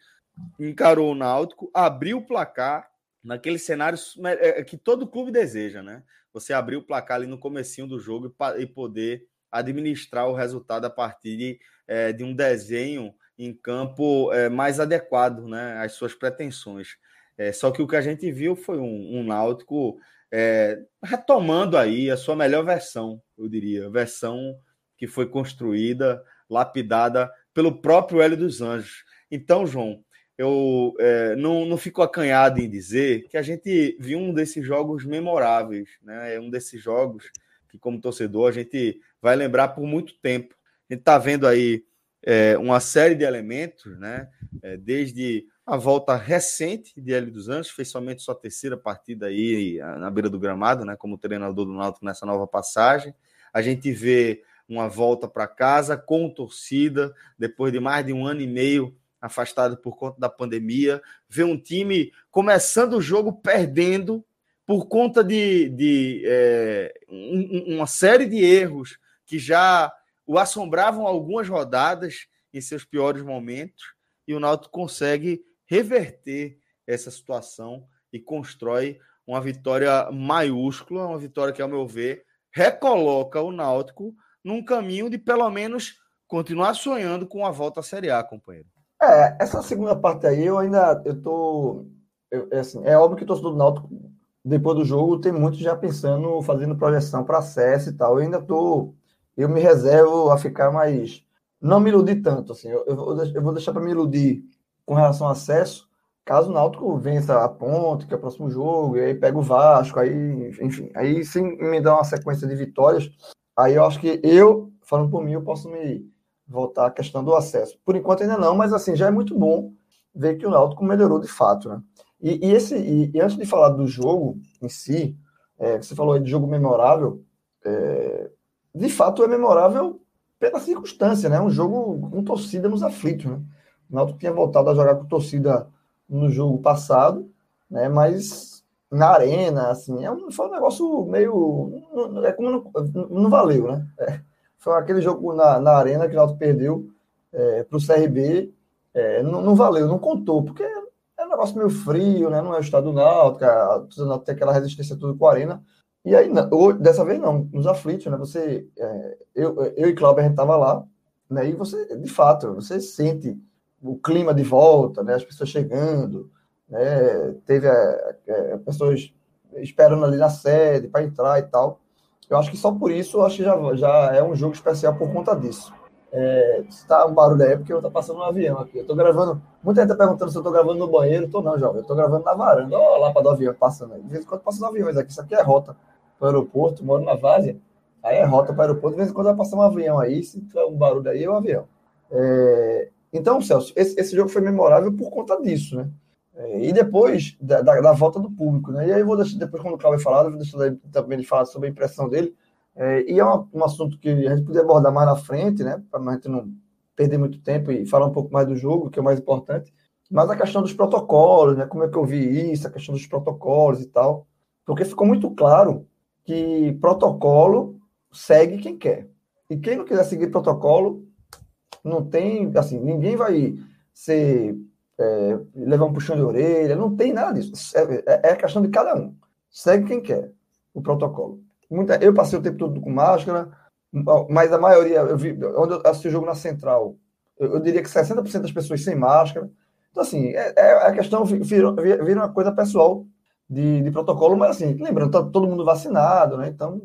Speaker 1: encarou o Náutico, abriu o placar naquele cenário é, é, que todo clube deseja, né? Você abrir o placar ali no comecinho do jogo e, poder administrar o resultado a partir de, é, de um desenho em campo é, mais adequado né, às suas pretensões. É, só que o que a gente viu foi um, um Náutico é, retomando aí a sua melhor versão, eu diria, versão que foi construída, lapidada pelo próprio Hélio dos Anjos. Então, João, eu é, não, não fico acanhado em dizer que a gente viu um desses jogos memoráveis, né? É um desses jogos que, como torcedor, a gente vai lembrar por muito tempo. A gente está vendo aí é, uma série de elementos, né? É, desde a volta recente de Hélio dos Anjos, fez somente sua terceira partida aí na beira do gramado, né, como treinador do Náutico nessa nova passagem. A gente vê uma volta para casa com torcida, depois de mais de um ano e meio afastado por conta da pandemia, vê um time começando o jogo perdendo por conta de, de é, um, uma série de erros que já o assombravam algumas rodadas em seus piores momentos, e o Náutico consegue reverter essa situação e constrói uma vitória maiúscula, uma vitória que, ao meu ver, recoloca o Náutico num caminho de pelo menos continuar sonhando com a volta à Série A, companheiro.
Speaker 3: É, essa segunda parte aí eu ainda eu tô eu, é assim, é óbvio que o torcedor do Náutico depois do jogo tem muito já pensando, fazendo projeção para acesso e tal. Eu ainda tô eu me reservo a ficar mais não me iludir tanto assim. Eu, eu, vou, eu vou deixar para me iludir com relação ao acesso, caso o Náutico vença a Ponte, que é o próximo jogo, e aí pega o Vasco, aí, enfim, aí sim me dá uma sequência de vitórias, aí eu acho que eu, falando por mim, eu posso me voltar à questão do acesso. Por enquanto ainda não, mas assim, já é muito bom ver que o Náutico melhorou de fato, né? E, e esse, e, e, antes de falar do jogo em si, é, você falou aí de jogo memorável, é, de fato é memorável pela circunstância, né? Um jogo com torcida nos aflitos, né? O Náutico tinha voltado a jogar com torcida no jogo passado, né? Mas na arena, assim, é um, foi um negócio meio. É como não, não valeu, né? É, foi aquele jogo na, na arena que o Náutico perdeu é, para o CRB. É, não, não, valeu, não contou, porque é um negócio meio frio, né? Não é o estado do Náutico, a Náutico tem aquela resistência tudo com a arena. E aí, não, dessa vez não, nos aflitos, né? Você, é, eu, eu e Cláudio, a gente tava lá, né? E você, de fato, você sente o clima de volta, né? As pessoas chegando, né? Teve é, é, pessoas esperando ali na sede para entrar e tal. Eu acho que só por isso, acho que já, já é um jogo especial por conta disso. É, se tá um barulho aí, é porque eu tô passando um avião aqui. Eu tô gravando. Muita gente tá perguntando se eu tô gravando no banheiro. Tô não, jovem. Eu tô gravando na varanda. Olha lá para do avião passando aí. De vez em quando passa um aviões aqui. Isso aqui é rota para o aeroporto. Moro na Várzea. Aí é rota para o aeroporto. De vez em quando vai passar um avião aí. Se tiver um barulho aí, é o um avião. É, então, Celso, esse, esse, jogo foi memorável por conta disso, né? É, e depois da, da, da, volta do público, né? E aí eu vou deixar, depois, quando o Cláudio falar, eu vou deixar também ele falar sobre a impressão dele. É, e é um, um, assunto que a gente podia abordar mais na frente, né? Para a gente não perder muito tempo e falar um pouco mais do jogo, que é o mais importante. Mas a questão dos protocolos, né? Como é que eu vi isso, a questão dos protocolos e tal. Porque ficou muito claro que protocolo segue quem quer. E quem não quiser seguir protocolo Não tem, assim, ninguém vai ser é, levar um puxão de orelha, não tem nada disso. É, é, é questão de cada um. Segue quem quer o protocolo. Muita, eu passei o tempo todo com máscara, mas a maioria, eu vi, onde eu assisti o jogo na Central, eu, eu diria que 60% das pessoas sem máscara. Então, assim, é, é a questão vira, vira uma coisa pessoal de, de, protocolo, mas assim, lembrando, tá todo mundo vacinado, né? Então,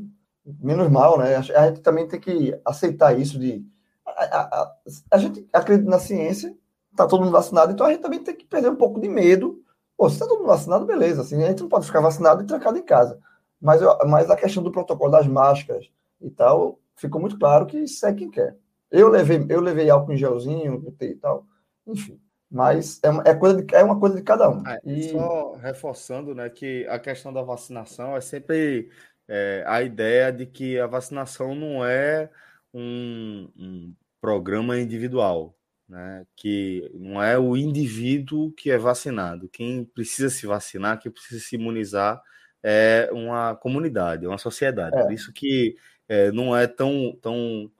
Speaker 3: menos mal, né? A, a gente também tem que aceitar isso de. A, a, a, gente acredita na ciência, tá todo mundo vacinado, então a gente também tem que perder um pouco de medo. Pô, se tá todo mundo vacinado, beleza, assim, a gente não pode ficar vacinado e trancado em casa. Mas, eu, mas a questão do protocolo das máscaras e tal, ficou muito claro que segue quem quer. Eu levei, eu levei álcool em gelzinho e tal, enfim. Mas é, é, coisa de, é uma coisa de cada um. É,
Speaker 1: e... Só reforçando né, que a questão da vacinação é sempre é, a ideia de que a vacinação não é um, um programa individual, né? que não é o indivíduo que é vacinado. Quem precisa se vacinar, quem precisa se imunizar é uma comunidade, é uma sociedade. É. Por isso que é, não é tão, tão,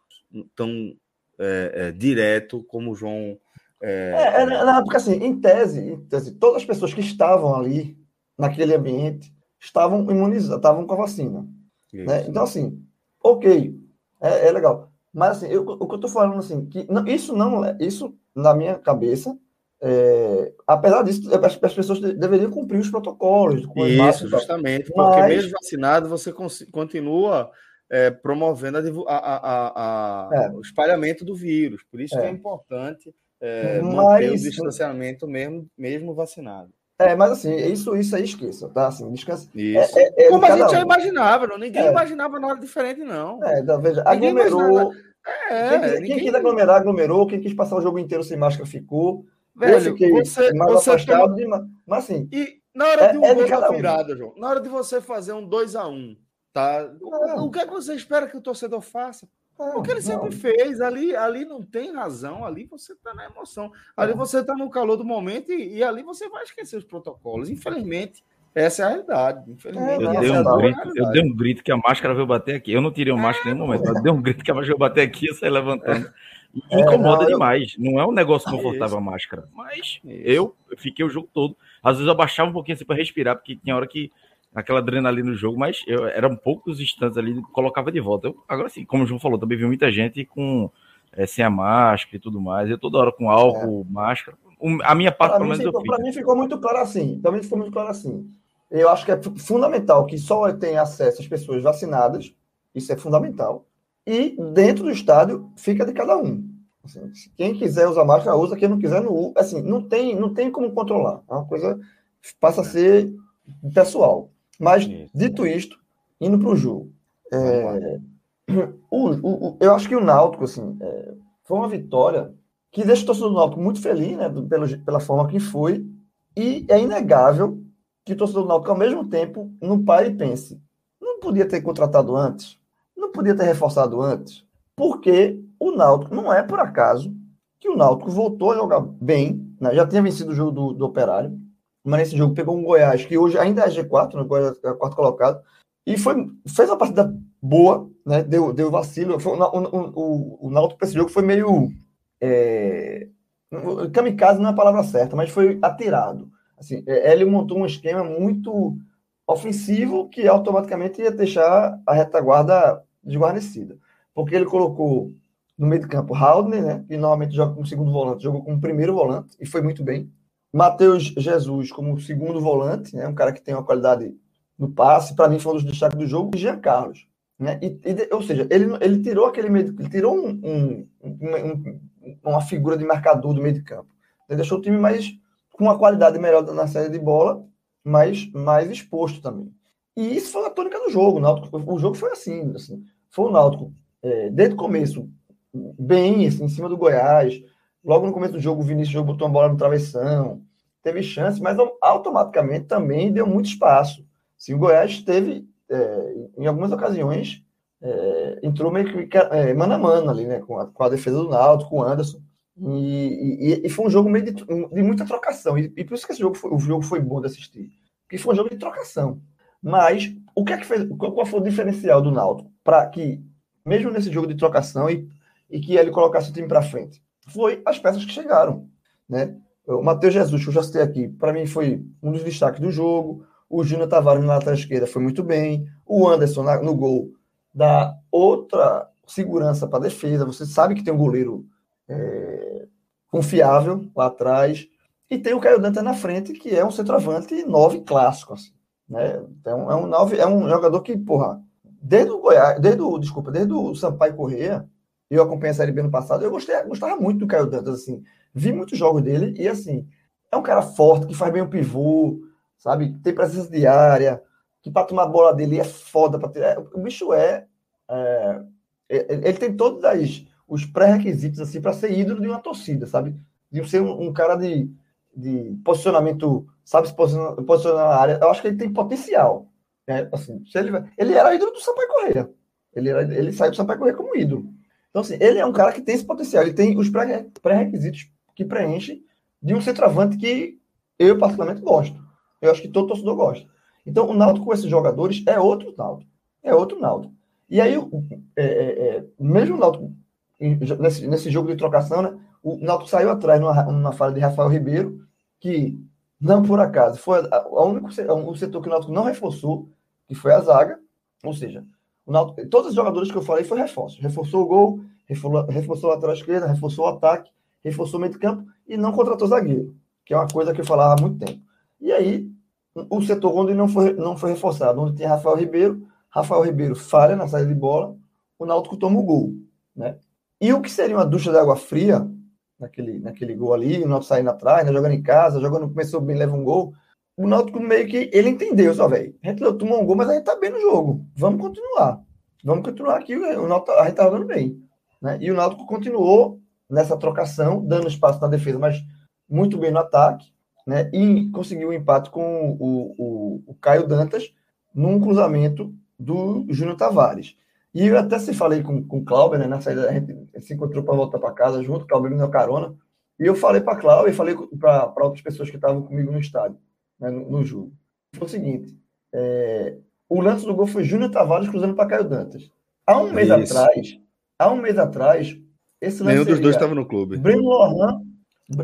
Speaker 1: tão é, é direto como o João.
Speaker 3: É, é, é não, porque assim, em tese, em tese, todas as pessoas que estavam ali, naquele ambiente, estavam imunizadas, estavam com a vacina. Né? Então, assim, ok, é, legal. Mas assim, eu, o que eu estou falando assim, que não, isso não, isso na minha cabeça, é, apesar disso, as, as, pessoas deveriam cumprir os protocolos.
Speaker 1: Isso, justamente, porque mas... mesmo vacinado você continua é, promovendo a, a, a, é. o espalhamento do vírus. Por isso que é, é importante é, mas... manter o distanciamento mesmo, mesmo vacinado.
Speaker 3: É, mas assim, isso, isso aí esqueça, tá? Assim, descansa.
Speaker 1: Isso. É, é, é Como a gente um. já imaginava, não? ninguém é. imaginava nada diferente, não.
Speaker 3: É, da, veja, aglomerou. É, quem, ninguém... quem quis aglomerar, aglomerou. Quem quis passar o jogo inteiro sem máscara ficou.
Speaker 1: Velho, eu fiquei você, mais você afastado. De, mas assim. E na hora de um é, gol da virada, um. João, na hora de você fazer um 2x1, um, tá? O, o que é que você espera que o torcedor faça? O que ele sempre fez, ali, ali não tem razão, ali você está na emoção, ali é. você está no calor do momento e, e, ali você vai esquecer os protocolos. Infelizmente, essa é a realidade. Infelizmente,
Speaker 4: é, eu, dei um grito, eu dei um grito que a máscara veio bater aqui. Eu não tirei o máscara em nenhum momento, mas dei um grito que a máscara veio bater aqui e saí levantando. É, incomoda não, demais. Eu... Não é um negócio confortável a máscara, mas eu fiquei o jogo todo. Às vezes eu abaixava um pouquinho assim para respirar, porque tinha hora que aquela adrenalina no jogo, mas eu, eram poucos instantes ali, colocava de volta. Eu, agora sim, como o João falou, também vi muita gente com é, sem a máscara e tudo mais. Eu toda hora com álcool, é. máscara. a minha parte,
Speaker 3: pelo menos, Para mim ficou muito claro assim. Para mim ficou muito claro assim. Eu acho que é fundamental que só tenha acesso às pessoas vacinadas. Isso é fundamental. E dentro do estádio fica de cada um. Assim, quem quiser usar máscara, usa. Quem não quiser, não. Assim, não tem, não tem como controlar. É uma coisa passa a ser pessoal. Mas, dito isto, indo para o jogo. É, o, o, eu acho que o Náutico, assim, é, foi uma vitória que deixa o torcedor do Náutico muito feliz, né, pela, pela forma que foi, e é inegável que o torcedor do Náutico, ao mesmo tempo, não pare e pense, não podia ter contratado antes, não podia ter reforçado antes, porque o Náutico, não é por acaso, que o Náutico voltou a jogar bem, né, já tinha vencido o jogo do, do Operário, mas nesse jogo pegou um Goiás, que hoje ainda é G4, né? Goiás é quarto colocado, e foi, fez uma partida boa, né? Deu, deu vacilo. Foi, o, o, o, o Náutico para esse jogo foi meio. É, kamikaze não é a palavra certa, mas foi atirado. Assim, é, ele montou um esquema muito ofensivo que automaticamente ia deixar a retaguarda desguarnecida. Porque ele colocou no meio de campo Haldner, né? Que normalmente joga como segundo volante, jogou como primeiro volante e foi muito bem. Matheus Jesus como segundo volante, né, um cara que tem uma qualidade no passe, para mim foi um dos destaques do jogo, e Jean Carlos. Né? E, e, ou seja, ele, ele tirou aquele meio, ele tirou um, um, um, uma figura de marcador do meio de campo. Ele deixou o time mais com uma qualidade melhor na série de bola, mas mais exposto também. E isso foi a tônica do jogo. O, Náutico, o jogo foi assim, assim foi o Náutico é, desde o começo bem assim, em cima do Goiás, Logo no começo do jogo, o Vinícius botou uma bola no travessão, teve chance, mas automaticamente também deu muito espaço. Sim, o Goiás teve, é, em algumas ocasiões, é, entrou meio que é, mano a mano ali, né? Com a, com a defesa do Náutico, com o Anderson. E, e, e, foi um jogo meio de, de muita trocação. E, e, por isso que esse jogo foi, o jogo foi bom de assistir. Porque foi um jogo de trocação. Mas o que é que fez. Qual foi o diferencial do Náutico? Para que, mesmo nesse jogo de trocação, e, e que ele colocasse o time para frente? Foi as peças que chegaram, né? O Matheus Jesus, que eu já citei aqui, para mim foi um dos destaques do jogo. O Júnior Tavares na lateral esquerda foi muito bem. O Anderson na, no gol dá outra segurança para a defesa. Você sabe que tem um goleiro é, confiável lá atrás. E tem o Caio Danta na frente, que é um centroavante nove clássico. Assim, né? Então, é, um nove, é um jogador que, porra, desde o Goiás, desde o, desculpa, desde o Sampaio Correia, eu acompanhei a Série B no passado, eu gostei, gostava muito do Caio Dantas, assim. Vi muitos jogos dele e, assim, é um cara forte, que faz bem o pivô, sabe? Tem presença diária, que para tomar a bola dele é foda para tirar. O bicho é, é, Ele tem todos as, os pré-requisitos, assim, para ser ídolo de uma torcida, sabe? De ser um, um cara de, de posicionamento, sabe se posicionar, posicionar, na área. Eu acho que ele tem potencial. Né? Assim, ele, ele era ídolo do Sampaio Correia. Ele, era, ele saiu do Sampaio Correia como ídolo. Então, assim, ele é um cara que tem esse potencial, ele tem os pré-requisitos que preenche de um centroavante que eu, particularmente, gosto. Eu acho que todo torcedor gosta. Então, o Náutico com esses jogadores é outro Náutico. É outro Náutico. E aí, é, é, é, mesmo o Náutico, nesse, nesse jogo de trocação, né, o Náutico saiu atrás numa, numa falha de Rafael Ribeiro, que, não por acaso, foi a, a único, o setor que o Náutico não reforçou, que foi a zaga. Ou seja, Náutico, todos os jogadores que eu falei foi reforço. Reforçou o gol, reforçou, reforçou a lateral esquerda, reforçou o ataque, reforçou o meio de campo e não contratou zagueiro, que é uma coisa que eu falava há muito tempo. E aí, o setor onde não foi, não foi reforçado, onde tem Rafael Ribeiro, Rafael Ribeiro falha na saída de bola, o Náutico toma o gol. Né? E o que seria uma ducha de água fria, naquele, naquele gol ali, o Náutico saindo atrás, né, jogando em casa, jogando, começou bem, leva um gol, o Náutico meio que ele entendeu, só velho. A gente tomou um gol, mas a gente tá bem no jogo. Vamos continuar. Vamos continuar aqui. O Náutico, a gente tá jogando bem. Né? E o Náutico continuou nessa trocação, dando espaço na defesa, mas muito bem no ataque. Né? E conseguiu o um empate com o, o, o Caio Dantas num cruzamento do Júnior Tavares. E eu até se falei com, com o Cláudio, né? Na saída, a gente se encontrou para voltar para casa junto, o Cláudio me deu carona. E eu falei para Cláudio e falei para outras pessoas que estavam comigo no estádio né, no, no, jogo. Foi o seguinte: é, o lance do gol foi Júnior Tavares cruzando para Caio Dantas. Há um mês Isso. atrás, há um mês atrás, esse
Speaker 1: lance. Nenhum dos dois estava no clube.
Speaker 3: Breno Lohan.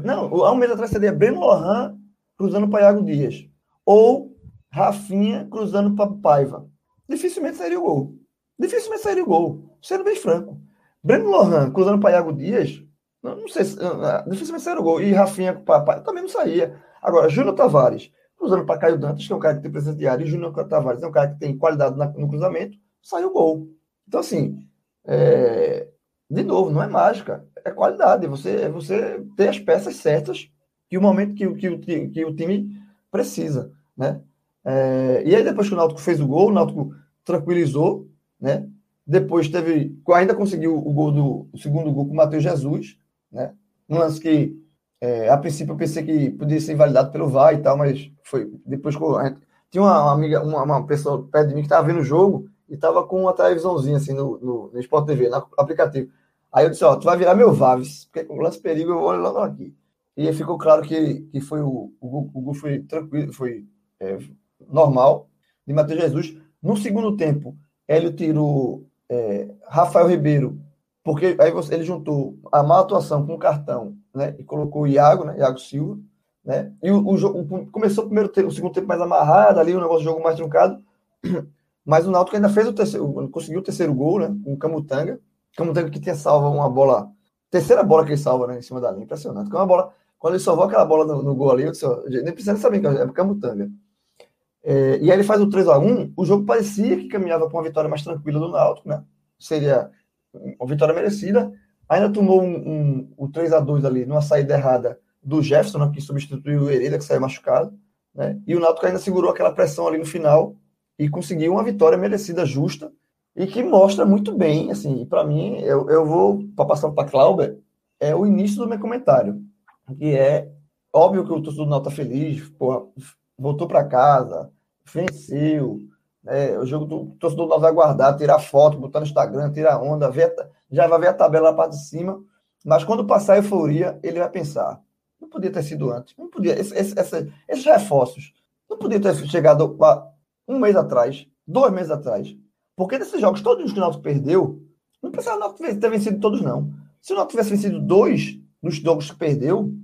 Speaker 3: Não, há um mês atrás seria Breno Lohan cruzando para Iago Dias. Ou Rafinha cruzando para Paiva. Dificilmente sairia o gol. Dificilmente sairia o gol. Sendo bem franco. Breno Lohan cruzando para Iago Dias. Não, não sei se. Dificilmente sairia o gol. E Rafinha para Paiva também não saía. Agora, Júnior Tavares, cruzando para Caio Dantas, que é um cara que tem presença diária, e Júnior Tavares é um cara que tem qualidade no cruzamento, sai o gol. Então, assim, é... de novo, não é mágica, é qualidade. Você, é você ter as peças certas que o momento que, que, que, que o time precisa, né? É... E aí, depois que o Náutico fez o gol, o Náutico tranquilizou, né? Depois teve, ainda conseguiu o gol do o segundo gol com o Matheus Jesus, né? Um lance que é, a princípio eu pensei que poderia ser invalidado pelo VAR e tal, mas foi depois que tinha uma amiga, uma, uma, pessoa perto de mim que estava vendo o jogo e estava com uma televisãozinha assim no, no, no Sport TV, no aplicativo. Aí eu disse, ó, tu vai virar meu Vaves, porque com o lance perigo eu vou logo aqui. E ficou claro que, que foi o, o, o gol foi tranquilo, foi é, normal de Matheus Jesus. No segundo tempo, Hélio tirou é, Rafael Ribeiro, porque aí você, ele juntou a má atuação com o cartão né? E colocou o Iago, né? Iago Silva, né? E o, o jogo começou o primeiro tempo, o segundo tempo mais amarrado ali, o negócio jogo mais truncado. Mas o Náutico ainda fez o terceiro, conseguiu o terceiro gol, né? Com o Camutanga. Camutanga que tinha salvo uma bola, terceira bola que ele salva, né? Em cima da linha, impressionante. É uma bola, quando ele salvou aquela bola no, no gol ali, eu disse, ó, nem precisa saber que é Camutanga. É, e aí ele faz o 3 a 1 o jogo parecia que caminhava para uma vitória mais tranquila do Náutico, né? Seria uma vitória merecida, Ainda tomou um, um, o 3 a 2 ali, numa saída errada do Jefferson, né, que substituiu o Hereda, que saiu machucado. Né? E o Náutico ainda segurou aquela pressão ali no final e conseguiu uma vitória merecida, justa, e que mostra muito bem, assim, para mim, eu, eu vou, passar para Clauber, é o início do meu comentário, que é óbvio que o torcedor do Náutico tá feliz, porra, voltou para casa, venceu, né? o jogo do torcedor do vai guardar, tirar foto, botar no Instagram, tirar onda, ver, já vai ver a tabela na parte de cima, mas quando passar a euforia, ele vai pensar: não podia ter sido antes, não podia, esse, esse, esse, esses reforços, não podia ter chegado um mês atrás, dois meses atrás. Porque desses jogos, todos os que o Náutico perdeu, não precisava o Náutico ter vencido todos, não. Se o Náutico tivesse vencido dois, nos jogos que perdeu,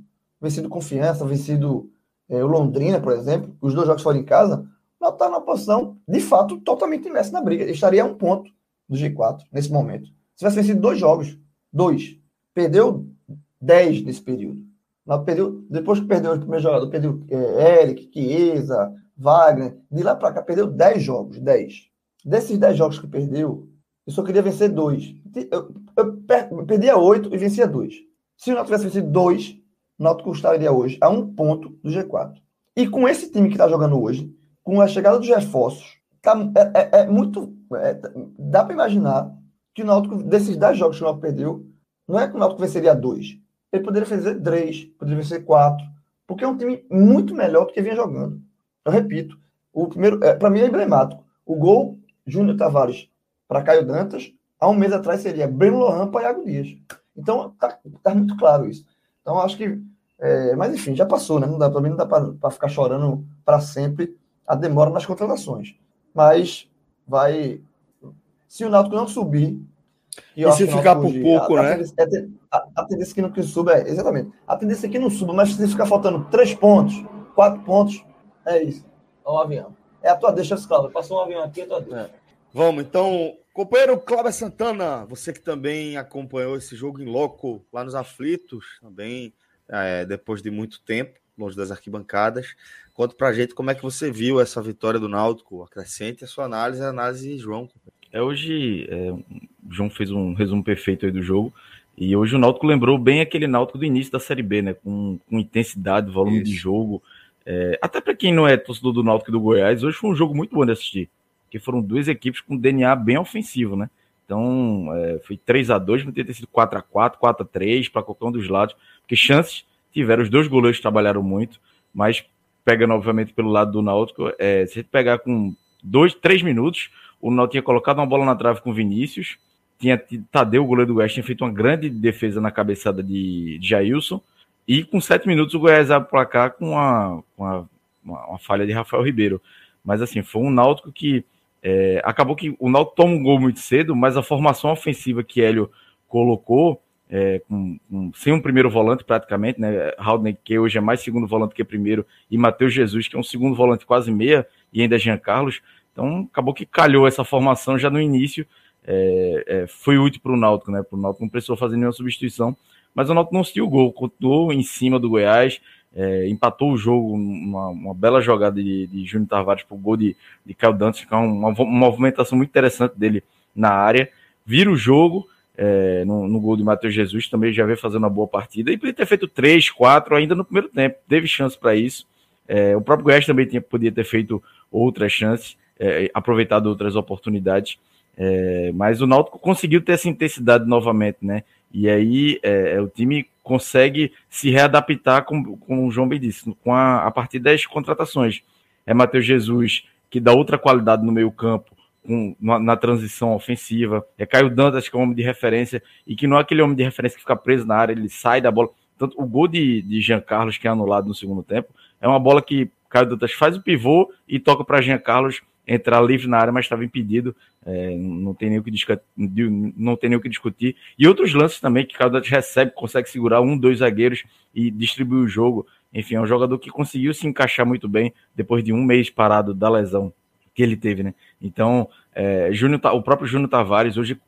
Speaker 3: vencido Confiança, vencido é, o Londrina, por exemplo, os dois jogos foram em casa, Náutico está numa posição, de fato, totalmente imerso na briga. Estaria a um ponto do G4 nesse momento. Se tivesse vencido dois jogos, dois, perdeu 10 nesse período. Perdeu, depois que perdeu o primeiro jogador, perdeu é, Eric, Chiesa, Wagner, de lá para cá perdeu 10 jogos, 10. Desses 10 jogos que perdeu, eu só queria vencer dois. Eu, eu, perdia 8 e vencia dois. Se o Náutico tivesse vencido dois, o Náutico estaria hoje a um ponto do G4. E com esse time que está jogando hoje, com a chegada dos reforços, tá, é, é, é muito. É, dá para imaginar que o Náutico, desses 10 jogos que o Náutico perdeu, não é que o Náutico venceria dois. Ele poderia fazer três, poderia vencer quatro. Porque é um time muito melhor do que vinha jogando. Eu repito, o primeiro, é, para mim é emblemático. O gol Júnior Tavares para Caio Dantas, há um mês atrás seria Breno Lohan para Iago Dias. Então, tá, tá muito claro isso. Então, acho que. É, mas, enfim, já passou, né? Não dá, para mim não dá para ficar chorando para sempre a demora nas contratações. Mas vai. Se o Náutico não subir.
Speaker 1: E, e se ficar por pouco, a, né?
Speaker 3: A, é a, a, tendência que não que suba é. Exatamente. A tendência é que não suba, mas se ficar faltando três pontos, quatro pontos, é isso. É um avião. É a tua deixa, Cláudio. Passou um avião aqui, é a tua deixa. É.
Speaker 1: Vamos, então, companheiro Cláudio Santana, você que também acompanhou esse jogo em loco lá nos aflitos, também é, depois de muito tempo, longe das arquibancadas. Conta pra gente como é que você viu essa vitória do Náutico. Acrescente a sua análise, a análise de João.
Speaker 4: É, hoje, é, o João fez um resumo perfeito aí do jogo. E hoje o Náutico lembrou bem aquele Náutico do início da Série B, né? Com, com intensidade, volume Isso. de jogo. É, até para quem não é torcedor do Náutico e do Goiás, hoje foi um jogo muito bom de assistir que foram duas equipes com DNA bem ofensivo, né? Então, é, foi 3 a 2 poderia ter sido 4 a 4 4 a 3 para qualquer um dos lados, porque chances tiveram, os dois goleiros trabalharam muito, mas pegando, obviamente, pelo lado do Náutico, é, se a gente pegar com dois, três minutos, o Náutico tinha colocado uma bola na trave com Vinícius, tinha Tadeu, o goleiro do Goiás, tinha feito uma grande defesa na cabeçada de, de Jailson, e com sete minutos o Goiás abre o placar com uma, uma, uma, uma falha de Rafael Ribeiro. Mas assim, foi um Náutico que é, acabou que o Náutico toma um gol muito cedo, mas a formação ofensiva que Hélio colocou, é, com, com, sem um primeiro volante praticamente, né? Haldner, que hoje é mais segundo volante que primeiro, e Matheus Jesus, que é um segundo volante quase meia, e ainda Jean Carlos. Então acabou que calhou essa formação já no início. É, é foi útil para o Náutico, né? Para o Náutico não precisou fazer nenhuma substituição, mas o Náutico não sentiu o gol, continuou em cima do Goiás, é, empatou o jogo, uma, uma bela jogada de, de Júnior Tavares para o gol de, de Caio Dantas, é uma, uma, movimentação muito interessante dele na área, vira o jogo é, no, no, gol de Matheus Jesus, também já veio fazendo uma boa partida, e podia ter feito 3, 4 ainda no primeiro tempo, teve chance para isso, é, o próprio Goiás também tinha, podia ter feito outras chances, é, aproveitado outras oportunidades, é, mas o Náutico conseguiu ter essa intensidade novamente, né, e aí é, é, o time consegue se readaptar, com, com o João bem disse, com a, a partir das contratações. É Matheus Jesus, que dá outra qualidade no meio campo, com, na, na, transição ofensiva. É Caio Dantas, que é um homem de referência, e que não é aquele homem de referência que fica preso na área, ele sai da bola. Tanto o gol de, de Jean Carlos, que é anulado no segundo tempo, é uma bola que Caio Dantas faz o pivô e toca para Jean Carlos entrar livre na área, mas estava impedido. É, não, tem nem o que não tem nem o que discutir. E outros lances também que cada recebe, consegue segurar um, dois zagueiros e distribuir o jogo. Enfim, é um jogador que conseguiu se encaixar muito bem depois de um mês parado da lesão que ele teve, né? Então, é, Júnior, o próprio Júnior Tavares hoje,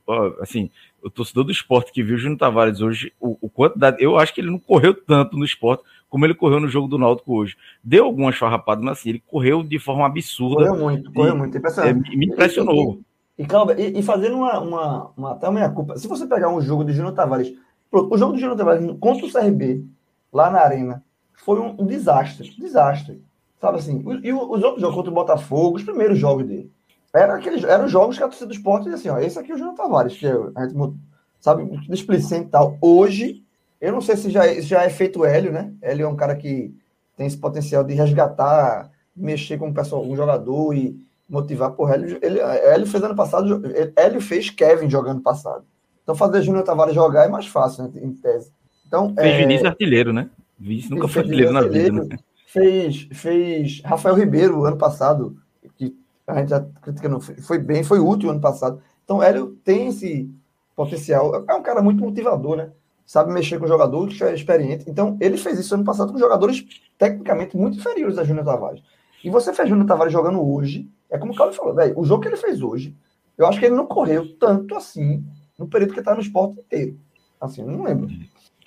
Speaker 4: assim, o torcedor do esporte que viu o Júnior Tavares hoje, o, o quantidade, eu acho que ele não correu tanto no esporte como ele correu no jogo do Náutico hoje. Deu algumas farrapadas, mas assim, ele correu de forma absurda.
Speaker 3: Correu muito, correu muito,
Speaker 4: É, me impressionou.
Speaker 3: E, e, e, e fazendo uma, uma, uma, até uma culpa, se você pegar um jogo de Júnior Tavares, o jogo do Júnior Tavares contra o CRB, lá na Arena, foi um, um desastre, desastre. Sabe assim, e os outros jogos contra o Botafogo, os primeiros jogos dele, eram, aqueles, eram jogos que a torcida do esporte dizia assim, ó, esse aqui é o Júnior Tavares, que é, a gente, sabe, displicente e tal. Hoje, eu não sei se já, é, já é feito Hélio, né? Hélio é um cara que tem esse potencial de resgatar, mexer com o pessoal, um jogador e motivar. Por Hélio, ele, Hélio fez ano passado, Hélio fez Kevin jogando passado. Então fazer Júnior Tavares jogar é mais fácil, né, em tese. Então,
Speaker 4: fez é... Vinícius artilheiro, né? Vinícius nunca foi artilheiro na vida. Né?
Speaker 3: Fez, fez Rafael Ribeiro ano passado, que a gente já critica, não foi bem, foi útil ano passado. Então, Hélio tem esse potencial. É um cara muito motivador, né? sabe mexer com o jogador, que é experiente. Então, ele fez isso ano passado com jogadores tecnicamente muito inferiores a Júnior Tavares. E você fez Júnior Tavares jogando hoje, é como o Carlos falou, velho, o jogo que ele fez hoje, eu acho que ele não correu tanto assim no período que está no esporte inteiro. Assim, não lembro.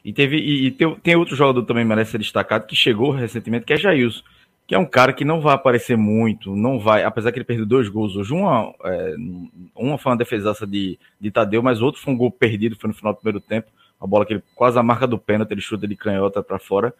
Speaker 4: E teve e, e tem, tem, outro jogador também merece ser destacado que chegou recentemente, que é Jailson, que é um cara que não vai aparecer muito, não vai, apesar que ele perdeu dois gols hoje, uma, é, uma foi uma defesaça de, de Tadeu, mas outro foi um gol perdido, foi no final do primeiro tempo uma bola que ele quase a marca do pênalti, ele chuta de canhota para fora.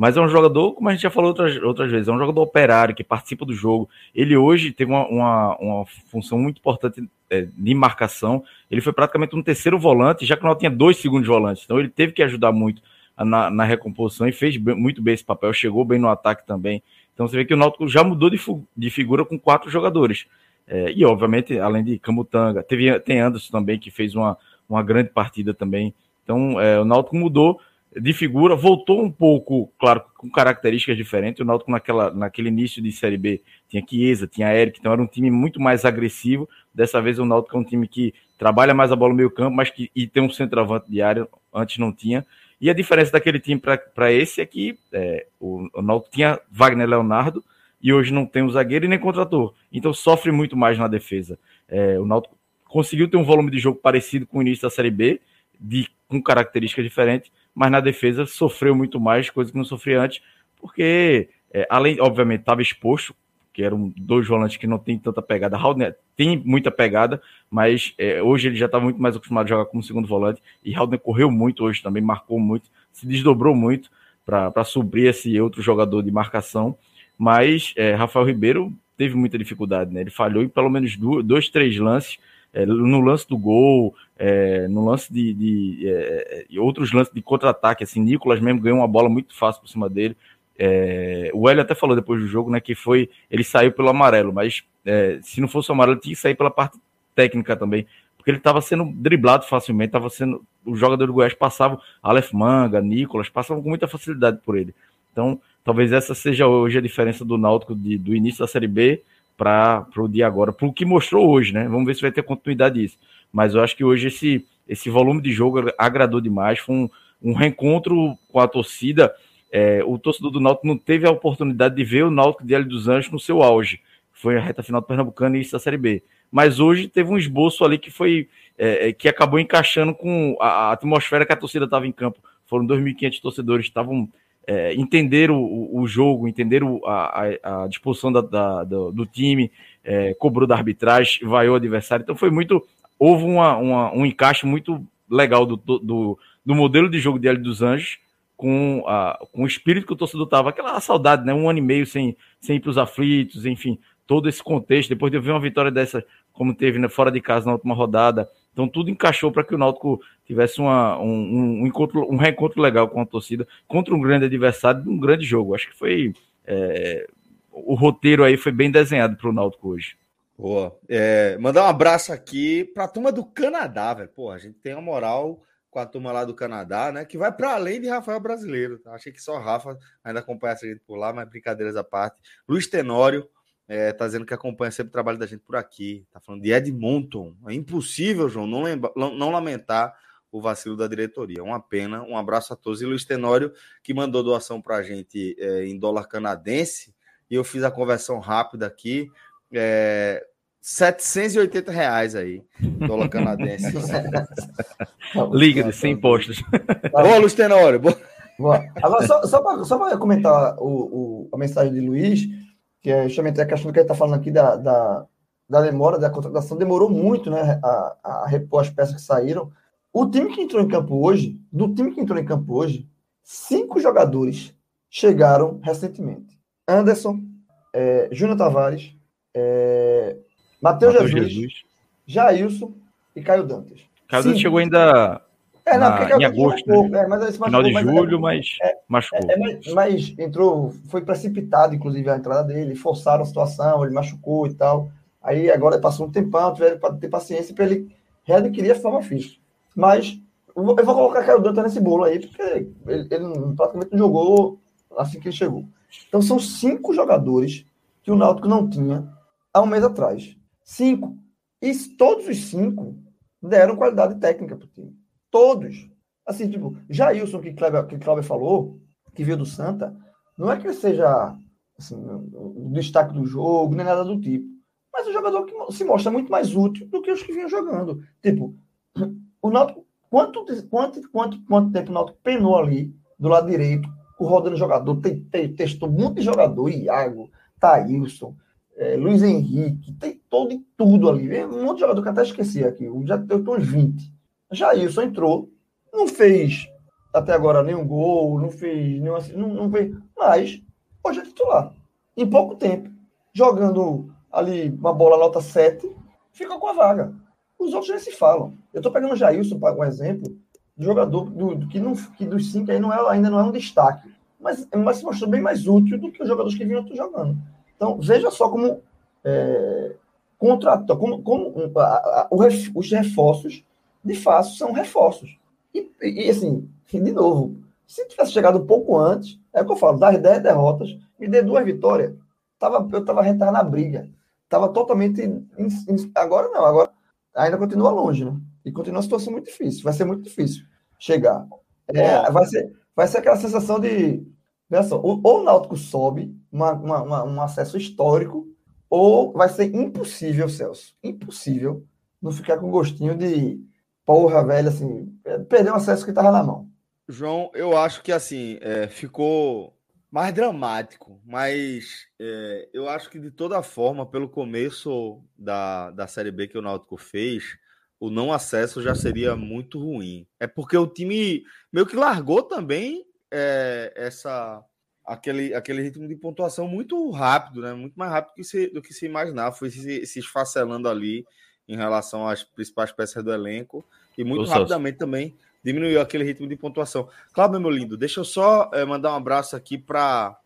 Speaker 4: Mas é um jogador, como a gente já falou outras, outras vezes, é um jogador operário que participa do jogo. Ele hoje tem uma, uma, uma função muito importante é, de marcação. Ele foi praticamente um terceiro volante, já que não tinha dois segundos volantes. Então ele teve que ajudar muito na, na recomposição e fez bem, muito bem esse papel. Chegou bem no ataque também. Então você vê que o Náutico já mudou de, de figura com quatro jogadores. É, e obviamente, além de Camutanga, teve, tem Anderson também que fez uma, uma grande partida também. Então, é, o Náutico mudou de figura, voltou um pouco, claro, com características diferentes. O Náutico naquela, naquele início de Série B tinha Chiesa, tinha Eric, então era um time muito mais agressivo. Dessa vez o Náutico é um time que trabalha mais a bola no meio campo, mas que e tem um centroavante de área, antes não tinha. E a diferença daquele time para esse é que é, o, o Náutico tinha Wagner Leonardo e hoje não tem o zagueiro e nem contrator. Então sofre muito mais na defesa. É, o Náutico conseguiu ter um volume de jogo parecido com o início da Série B, de, com características diferentes, mas na defesa sofreu muito mais, coisa que não sofria antes, porque, é, além, obviamente, estava exposto, que eram dois volantes que não tem tanta pegada. Haldner tem muita pegada, mas é, hoje ele já estava muito mais acostumado a jogar como segundo volante, e Haldner correu muito hoje também, marcou muito, se desdobrou muito para suprir esse outro jogador de marcação, mas é, Rafael Ribeiro teve muita dificuldade, né? Ele falhou em pelo menos dois, três lances é, no lance do gol, é, no lance de, de é, outros lances de contra-ataque, assim, Nicolas mesmo ganhou uma bola muito fácil por cima dele. É, o Hélio até falou depois do jogo, né, que foi ele saiu pelo amarelo, mas é, se não fosse o amarelo tinha que sair pela parte técnica também, porque ele estava sendo driblado facilmente, estava sendo o jogador do Goiás passava Aleph Manga, Nicolas, passavam com muita facilidade por ele. Então, talvez essa seja hoje a diferença do Náutico de, do início da Série B para o dia agora, para o que mostrou hoje, né? Vamos ver se vai ter continuidade disso. Mas eu acho que hoje esse, esse volume de jogo agradou demais. Foi um, um reencontro com a torcida. É, o torcedor do Náutico não teve a oportunidade de ver o Náutico de Hélio dos Anjos no seu auge. Foi a reta final do Pernambucano e isso da Série B. Mas hoje teve um esboço ali que foi é, é que acabou encaixando com a, a atmosfera que a torcida estava em campo. Foram 2.500 torcedores, estavam é, entender o, o, jogo, entender o, a, a, disposição da, da, do, do, time, é, cobrou da arbitragem, vaiou o adversário. Então foi muito. Houve uma, uma, um encaixe muito legal do, do, do modelo de jogo de Hélio dos Anjos com, a, com o espírito que o torcedor estava, aquela saudade, né? Um ano e meio sem, sem ir para os aflitos, enfim, todo esse contexto. Depois de eu ver uma vitória dessa, como teve né, fora de casa na última rodada, então tudo encaixou para que o Náutico tivesse uma, um, um, encontro, um reencontro legal com a torcida contra um grande adversário de um grande jogo. Acho que foi é, o roteiro aí foi bem desenhado para o Náutico hoje.
Speaker 1: Boa. É, mandar um abraço aqui para a turma do Canadá, velho. Pô, a gente tem uma moral com a turma lá do Canadá, né? Que vai para além de Rafael Brasileiro. Tá? Achei que só Rafa ainda acompanha a gente por lá, mas brincadeiras à parte. Luiz Tenório, é, tá dizendo que acompanha sempre o trabalho da gente por aqui. Tá falando de Edmonton. É impossível, João, não, lembra, não lamentar o vacilo da diretoria. Uma pena. Um abraço a todos. E Luiz Tenório, que mandou doação para a gente é, em dólar canadense. E eu fiz a conversão rápida aqui. É, 780 reais aí, dólar canadense.
Speaker 4: Liga de 100 impostos.
Speaker 1: Boa, Luiz Tenório. Boa.
Speaker 3: Agora, só, só para comentar o, o, a mensagem de Luiz, que é justamente a questão que ele está falando aqui da, da, da, demora da contratação, demorou muito né, a, a repor as peças que saíram. O time que entrou em campo hoje, do time que entrou em campo hoje, cinco jogadores chegaram recentemente. Anderson, é, Júnior Tavares, é, Matheus Jesus, Jesus, Jailson e Caio Dantas.
Speaker 4: Caio Dantas chegou ainda é, não, na, em agosto, né? é, mas final de julho, mas, é, machucou.
Speaker 3: É, mas, mas, entrou, foi precipitado, inclusive, a entrada dele, forçaram a situação, ele machucou e tal. Aí agora passou um tempão, tiveram para ter paciência para ele readquirir a forma física. Mas eu vou colocar Caio Dantas nesse bolo aí, porque ele, ele praticamente não jogou assim que ele chegou. Então são cinco jogadores que o Náutico não tinha há um mês atrás. Cinco. E todos os cinco deram qualidade técnica para o time. Todos. Assim, tipo, Jailson, que Kleber, que Kleber falou, que veio do Santa, não é que ele seja assim, o destaque do jogo, nem nada do tipo. Mas o jogador que se mostra muito mais útil do que os que vinham jogando. Tipo, o Náutico, quanto, quanto, quanto, quanto tempo o Náutico penou ali, do lado direito, rodando jogador, tem, tem, testou monte de jogador, Iago, Thailson, é, Luiz Henrique, tem todo e tudo ali. Um monte de jogador que até esqueci aqui, já tô uns 20. Jailson entrou, não fez até agora nenhum gol, não fez nenhum, não, não fez, mas hoje é titular. Em pouco tempo, jogando ali uma bola nota 7, fica com a vaga. Os outros nem se falam. Eu estou pegando o Jailson para um exemplo, de jogador do, do, que, não, que dos cinco aí não é, ainda não é um destaque, mas, mas se mostrou bem mais útil do que os jogadores que vinham jogando. Então, veja só como é, como, como a, a, os reforços, de fato, são reforços. E, e, assim, de novo, se tivesse chegado um pouco antes, é o que eu falo, das 10 derrotas, me dê duas vitórias. Tava, eu estava rentando na briga. Estava totalmente. agora não, agora ainda continua longe, né? E continua uma situação muito difícil. Vai ser muito difícil chegar. É, vai, ser, vai ser aquela sensação de. Veja só, ou, ou o Náutico sobe uma, uma, uma, um acesso histórico, ou vai ser impossível, Celso. Impossível não ficar com gostinho de porra, velho, assim, perder um acesso que estava na mão.
Speaker 1: João, eu acho que assim, é, ficou mais dramático, mas é, eu acho que de toda forma, pelo começo da, da Série B que o Náutico fez, o não acesso já seria muito ruim. É porque o time meio que largou também é, essa aquele, aquele ritmo de pontuação muito rápido, né? Muito mais rápido que se, do que se imaginava. Foi se, se esfacelando ali em relação às principais peças do elenco e muito rapidamente também diminuiu aquele ritmo de pontuação. Cláudio, meu lindo, deixa eu só é, mandar um abraço aqui para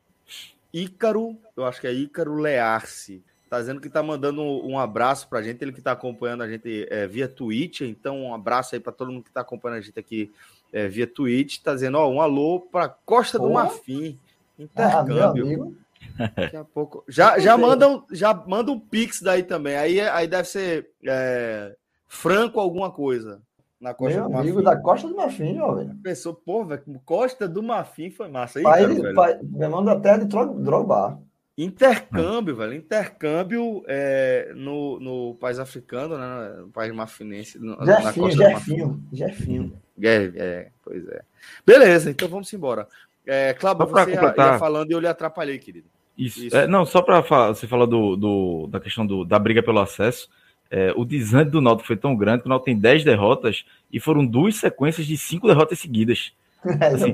Speaker 1: Ícaro, eu acho que é Ícaro Learce. Tá dizendo que tá mandando um abraço pra gente, ele que tá acompanhando a gente é, via Twitch. Então, um abraço aí para todo mundo que tá acompanhando a gente aqui é, via Twitch. Tá dizendo, ó, um alô para Costa do Marfim. Intercâmbio. Ah, Daqui a pouco. Já, já mandam, já manda um pix daí também. Aí, aí deve ser é, franco alguma coisa
Speaker 3: na Costa Meu do amigo Marfim. da Costa do Marfim, jovem.
Speaker 1: Pensou, pô, velho, Costa do Marfim foi massa. Aí,
Speaker 3: pai, cara, pai, meu irmão da terra de Drogba.
Speaker 1: Intercâmbio, velho. Intercâmbio é, no, no país africano, né? No país marfinense. No,
Speaker 3: Jefinho, Jefinho. Jefinho.
Speaker 1: É, é, pois é. Beleza, então vamos embora. É, Cláudio, você ia, ia, falando e eu lhe atrapalhei, querido.
Speaker 4: Isso. Isso. É, não, só para falar, você falou do, do, da questão do, da briga pelo acesso. É, o desante do Náutico foi tão grande que o Náutico tem 10 derrotas e foram duas sequências de cinco derrotas seguidas. É, assim,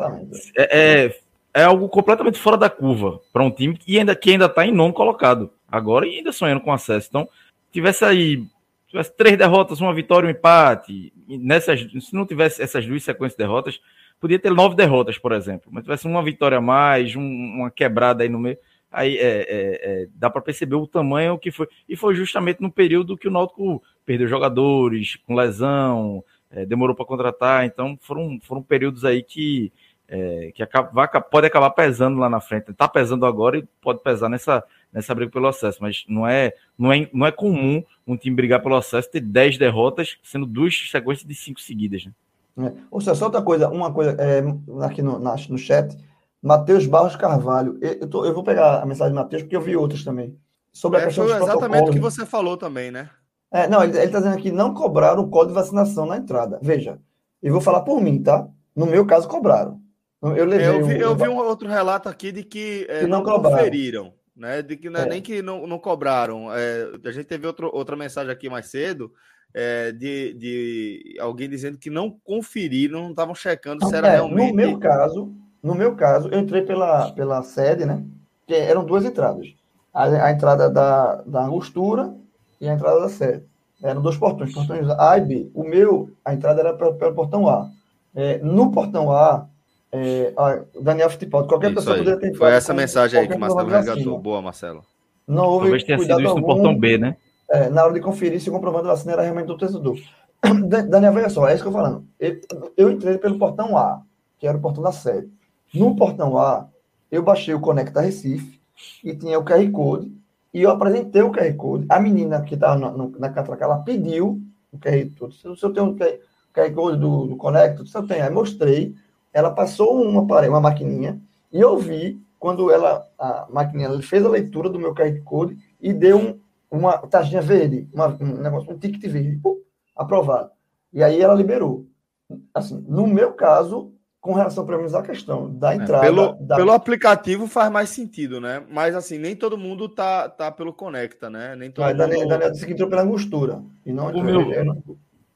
Speaker 4: é, é, é, algo completamente fora da curva para um time que ainda que ainda está em nono colocado agora e ainda sonhando com acesso. Então, tivesse aí tivesse três derrotas, uma vitória, um empate, nessas, se não tivesse essas duas sequências de derrotas, podia ter nove derrotas, por exemplo, mas tivesse uma vitória a mais, um, uma quebrada aí no meio aí é, é, é, dá para perceber o tamanho que foi. E foi justamente no período que o Náutico perdeu jogadores com lesão, é, demorou para contratar, então foram, foram períodos aí que, é, que acaba, pode acabar pesando lá na frente. Está pesando agora e pode pesar nessa, nessa briga pelo acesso, mas não é, não, é, não é comum um time brigar pelo acesso ter 10 derrotas, sendo duas sequências de cinco seguidas. Né?
Speaker 3: Ou seja, só outra coisa, uma coisa é, aqui no, na, no chat, Matheus Barros Carvalho. Eu, tô, eu, vou pegar a mensagem de Matheus, porque eu vi outras também.
Speaker 1: Sobre a é, questão foi exatamente o que você falou também, né?
Speaker 3: É, não, ele está dizendo aqui, não cobraram o código de vacinação na entrada. Veja, eu vou falar por mim, tá? No meu caso, cobraram.
Speaker 1: Eu, levei eu, vi, um, eu vi um outro relato aqui de que, é, que não, não conferiram, né? De que não é, é. nem que não, não cobraram. É, a gente teve outro, outra mensagem aqui mais cedo é, de, de alguém dizendo que não conferiram, não estavam checando se era
Speaker 3: é,
Speaker 1: realmente.
Speaker 3: No meu caso, no meu caso, eu entrei pela, pela sede, né? Que eram duas entradas. A, a entrada da, da angostura e a entrada da sede. Eram dois portões, portões A e B. O meu, a entrada era pelo, portão A. É, no portão A, é, Daniel Fittipaldi, qualquer
Speaker 1: Isso pessoa aí. poderia ter
Speaker 3: Foi
Speaker 1: essa mensagem aí que o Marcelo resgatou. Boa, Marcelo.
Speaker 3: Não houve
Speaker 4: Talvez tenha sido isso algum, no portão B, né?
Speaker 3: É, na hora de conferir se o comprovante da vacina era realmente do testador. Daniel, veja só, é isso que eu tô falando. Eu, eu entrei pelo portão A, que era o portão da sede. No portão A, eu baixei o Conecta Recife e tinha o QR Code. E eu apresentei o QR Code. A menina que estava na, na catraca, ela pediu o QR Code. Se eu tenho QR Code do, do Conecto? Se eu tenho. Aí mostrei, ela passou uma, uma maquininha e eu vi quando ela, a maquininha fez a leitura do meu QR Code e deu um, uma taxinha verde, uma, um negócio, um ticket verde, pum, aprovado. E aí ela liberou. Assim, no meu caso, com relação, pelo menos, à questão da é, entrada.
Speaker 1: É, pelo,
Speaker 3: da...
Speaker 1: pelo aplicativo faz mais sentido, né? Mas, assim, nem todo mundo tá, tá pelo Conecta, né? Nem todo
Speaker 3: Mas,
Speaker 1: mundo...
Speaker 3: Daniel, Daniel disse que entrou pela angostura. E não
Speaker 4: o meu, não...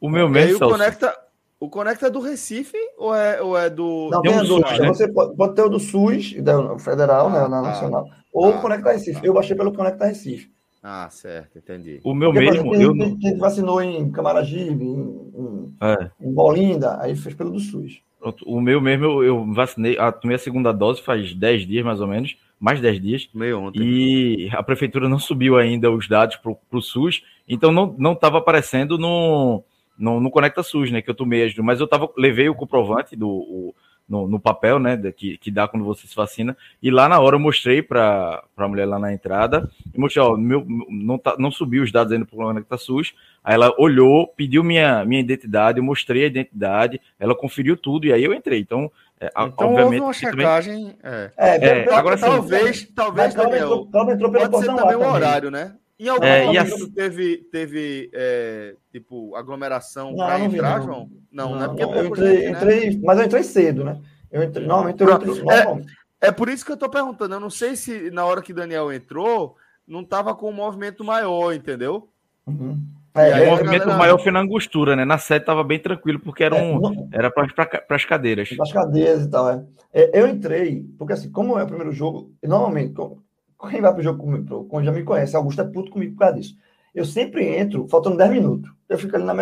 Speaker 4: o meu mesmo,
Speaker 1: o Conecta, o Conecta é do Recife ou é, ou é do...
Speaker 3: Não, tem, tem um SUS, né? Você pode, pode, ter o do SUS, da federal, né, ah, né, na tá. nacional, ou o ah, Conecta Recife. Tá. Eu baixei pelo Conecta Recife.
Speaker 1: Ah, certo, entendi.
Speaker 4: O meu Porque, mesmo. Quem,
Speaker 3: eu quem, quem vacinou em Camaragibe, em, em, é. em Bolinda, aí fez pelo do SUS.
Speaker 4: O meu mesmo, eu, eu vacinei, a, tomei a segunda dose faz 10 dias mais ou menos, mais 10 dias.
Speaker 1: Meio ontem.
Speaker 4: E a prefeitura não subiu ainda os dados para o SUS, então não estava aparecendo no, no, no, Conecta SUS, né? Que eu tomei, mas eu tava, levei o comprovante do. O, no, no, papel, né, que, que dá quando você se vacina, e lá na hora eu mostrei para a mulher lá na entrada, e mostrei, ó, meu, não, tá, não subiu os dados ainda para o Conecta SUS, Aí ela olhou, pediu minha, minha identidade, eu mostrei a identidade, ela conferiu tudo e aí eu entrei. Então,
Speaker 1: é, então obviamente. Houve uma checagem. Também... É. É,
Speaker 3: é, agora talvez, talvez, Daniel,
Speaker 1: entrou, entrou pode ser também o horário, né? Em algum é, momento teve, teve é, tipo, aglomeração para entrar, não. João?
Speaker 3: Não, não, não é porque não, eu entrei, gente, né? entrei, mas eu entrei cedo, né? Eu entrei, normalmente eu entro,
Speaker 1: é, é por isso que eu tô perguntando. Eu não sei se na hora que Daniel entrou, não tava com um movimento maior, entendeu?
Speaker 4: Uhum. É, o movimento galera... maior foi na angostura, né? Na sede tava bem tranquilo, porque era, é, um, é, era para as cadeiras.
Speaker 3: Para as cadeiras e tal, é. é. Eu entrei, porque assim, como é o primeiro jogo, normalmente, quem vai para o jogo comigo, quando já me conhece, Augusto é puto comigo por causa disso. Eu sempre entro, faltando 10 minutos. Eu fico ali na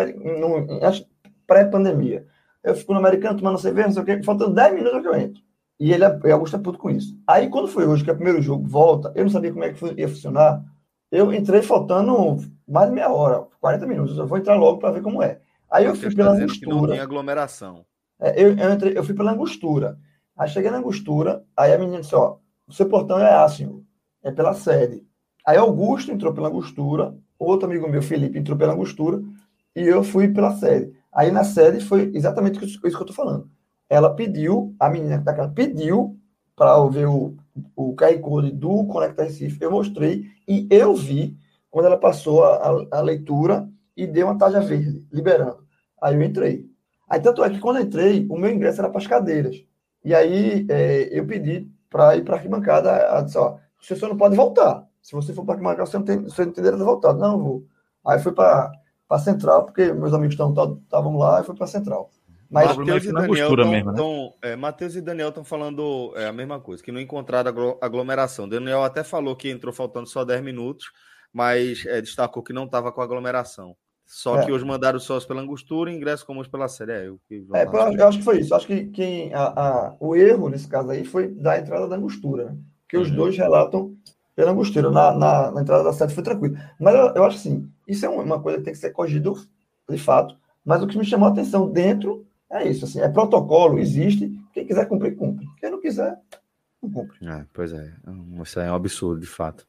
Speaker 3: pré-pandemia. Eu fico no americano tomando cerveja, não sei o quê, faltando 10 minutos que eu entro. E ele é, Augusto é puto com isso. Aí, quando foi hoje, que é o primeiro jogo, volta, eu não sabia como é que ia funcionar. Eu entrei faltando mais de meia hora, 40 minutos. Eu vou entrar logo para ver como é. Aí eu fui pela angostura. não
Speaker 1: aglomeração.
Speaker 3: É, eu, eu, entrei, eu fui pela angostura. Aí cheguei na angostura, aí a menina disse: Ó, o seu portão é assim, é pela sede. Aí Augusto entrou pela angostura, outro amigo meu, Felipe, entrou pela angostura, e eu fui pela sede. Aí na sede foi exatamente isso que eu estou falando. Ela pediu, a menina da casa pediu para ver o, o QR Code do Conecta Recife, eu mostrei, e eu vi quando ela passou a, a, leitura e deu uma taxa verde, liberando. Aí eu entrei. Aí tanto é que quando eu entrei, o meu ingresso era para as cadeiras. E aí é, eu pedi para ir para a arquibancada. Ela disse, ó, você só não pode voltar. Se você for para arquibancada, você não tem, você não tem direito a voltar. Não, vou. Aí fui para a central, porque meus amigos estavam lá, e fui para a central.
Speaker 1: Mas Matheus e, Daniel tão, mesmo, né? tão, é, Mateus e Daniel estão falando é, a mesma coisa, que não encontraram aglomeração. Daniel até falou que entrou faltando só 10 minutos mas é, destacou que não estava com aglomeração. Só é. que hoje mandaram sócio pela angostura e ingresso comuns pela série. É, eu,
Speaker 3: é, eu, acho que foi isso. Acho que quem, a, a, o erro nesse caso aí foi da entrada da angostura, né? Que uhum. os dois relatam pela. Na, na, na, entrada da sede foi tranquilo. Mas eu, eu acho assim, isso é uma coisa que tem que ser corrigido de fato. Mas o que me chamou a atenção dentro é isso. Assim, é protocolo, existe. Quem quiser cumprir, cumpre. Quem não quiser, não cumpre.
Speaker 1: É, pois é, isso é um absurdo, de fato.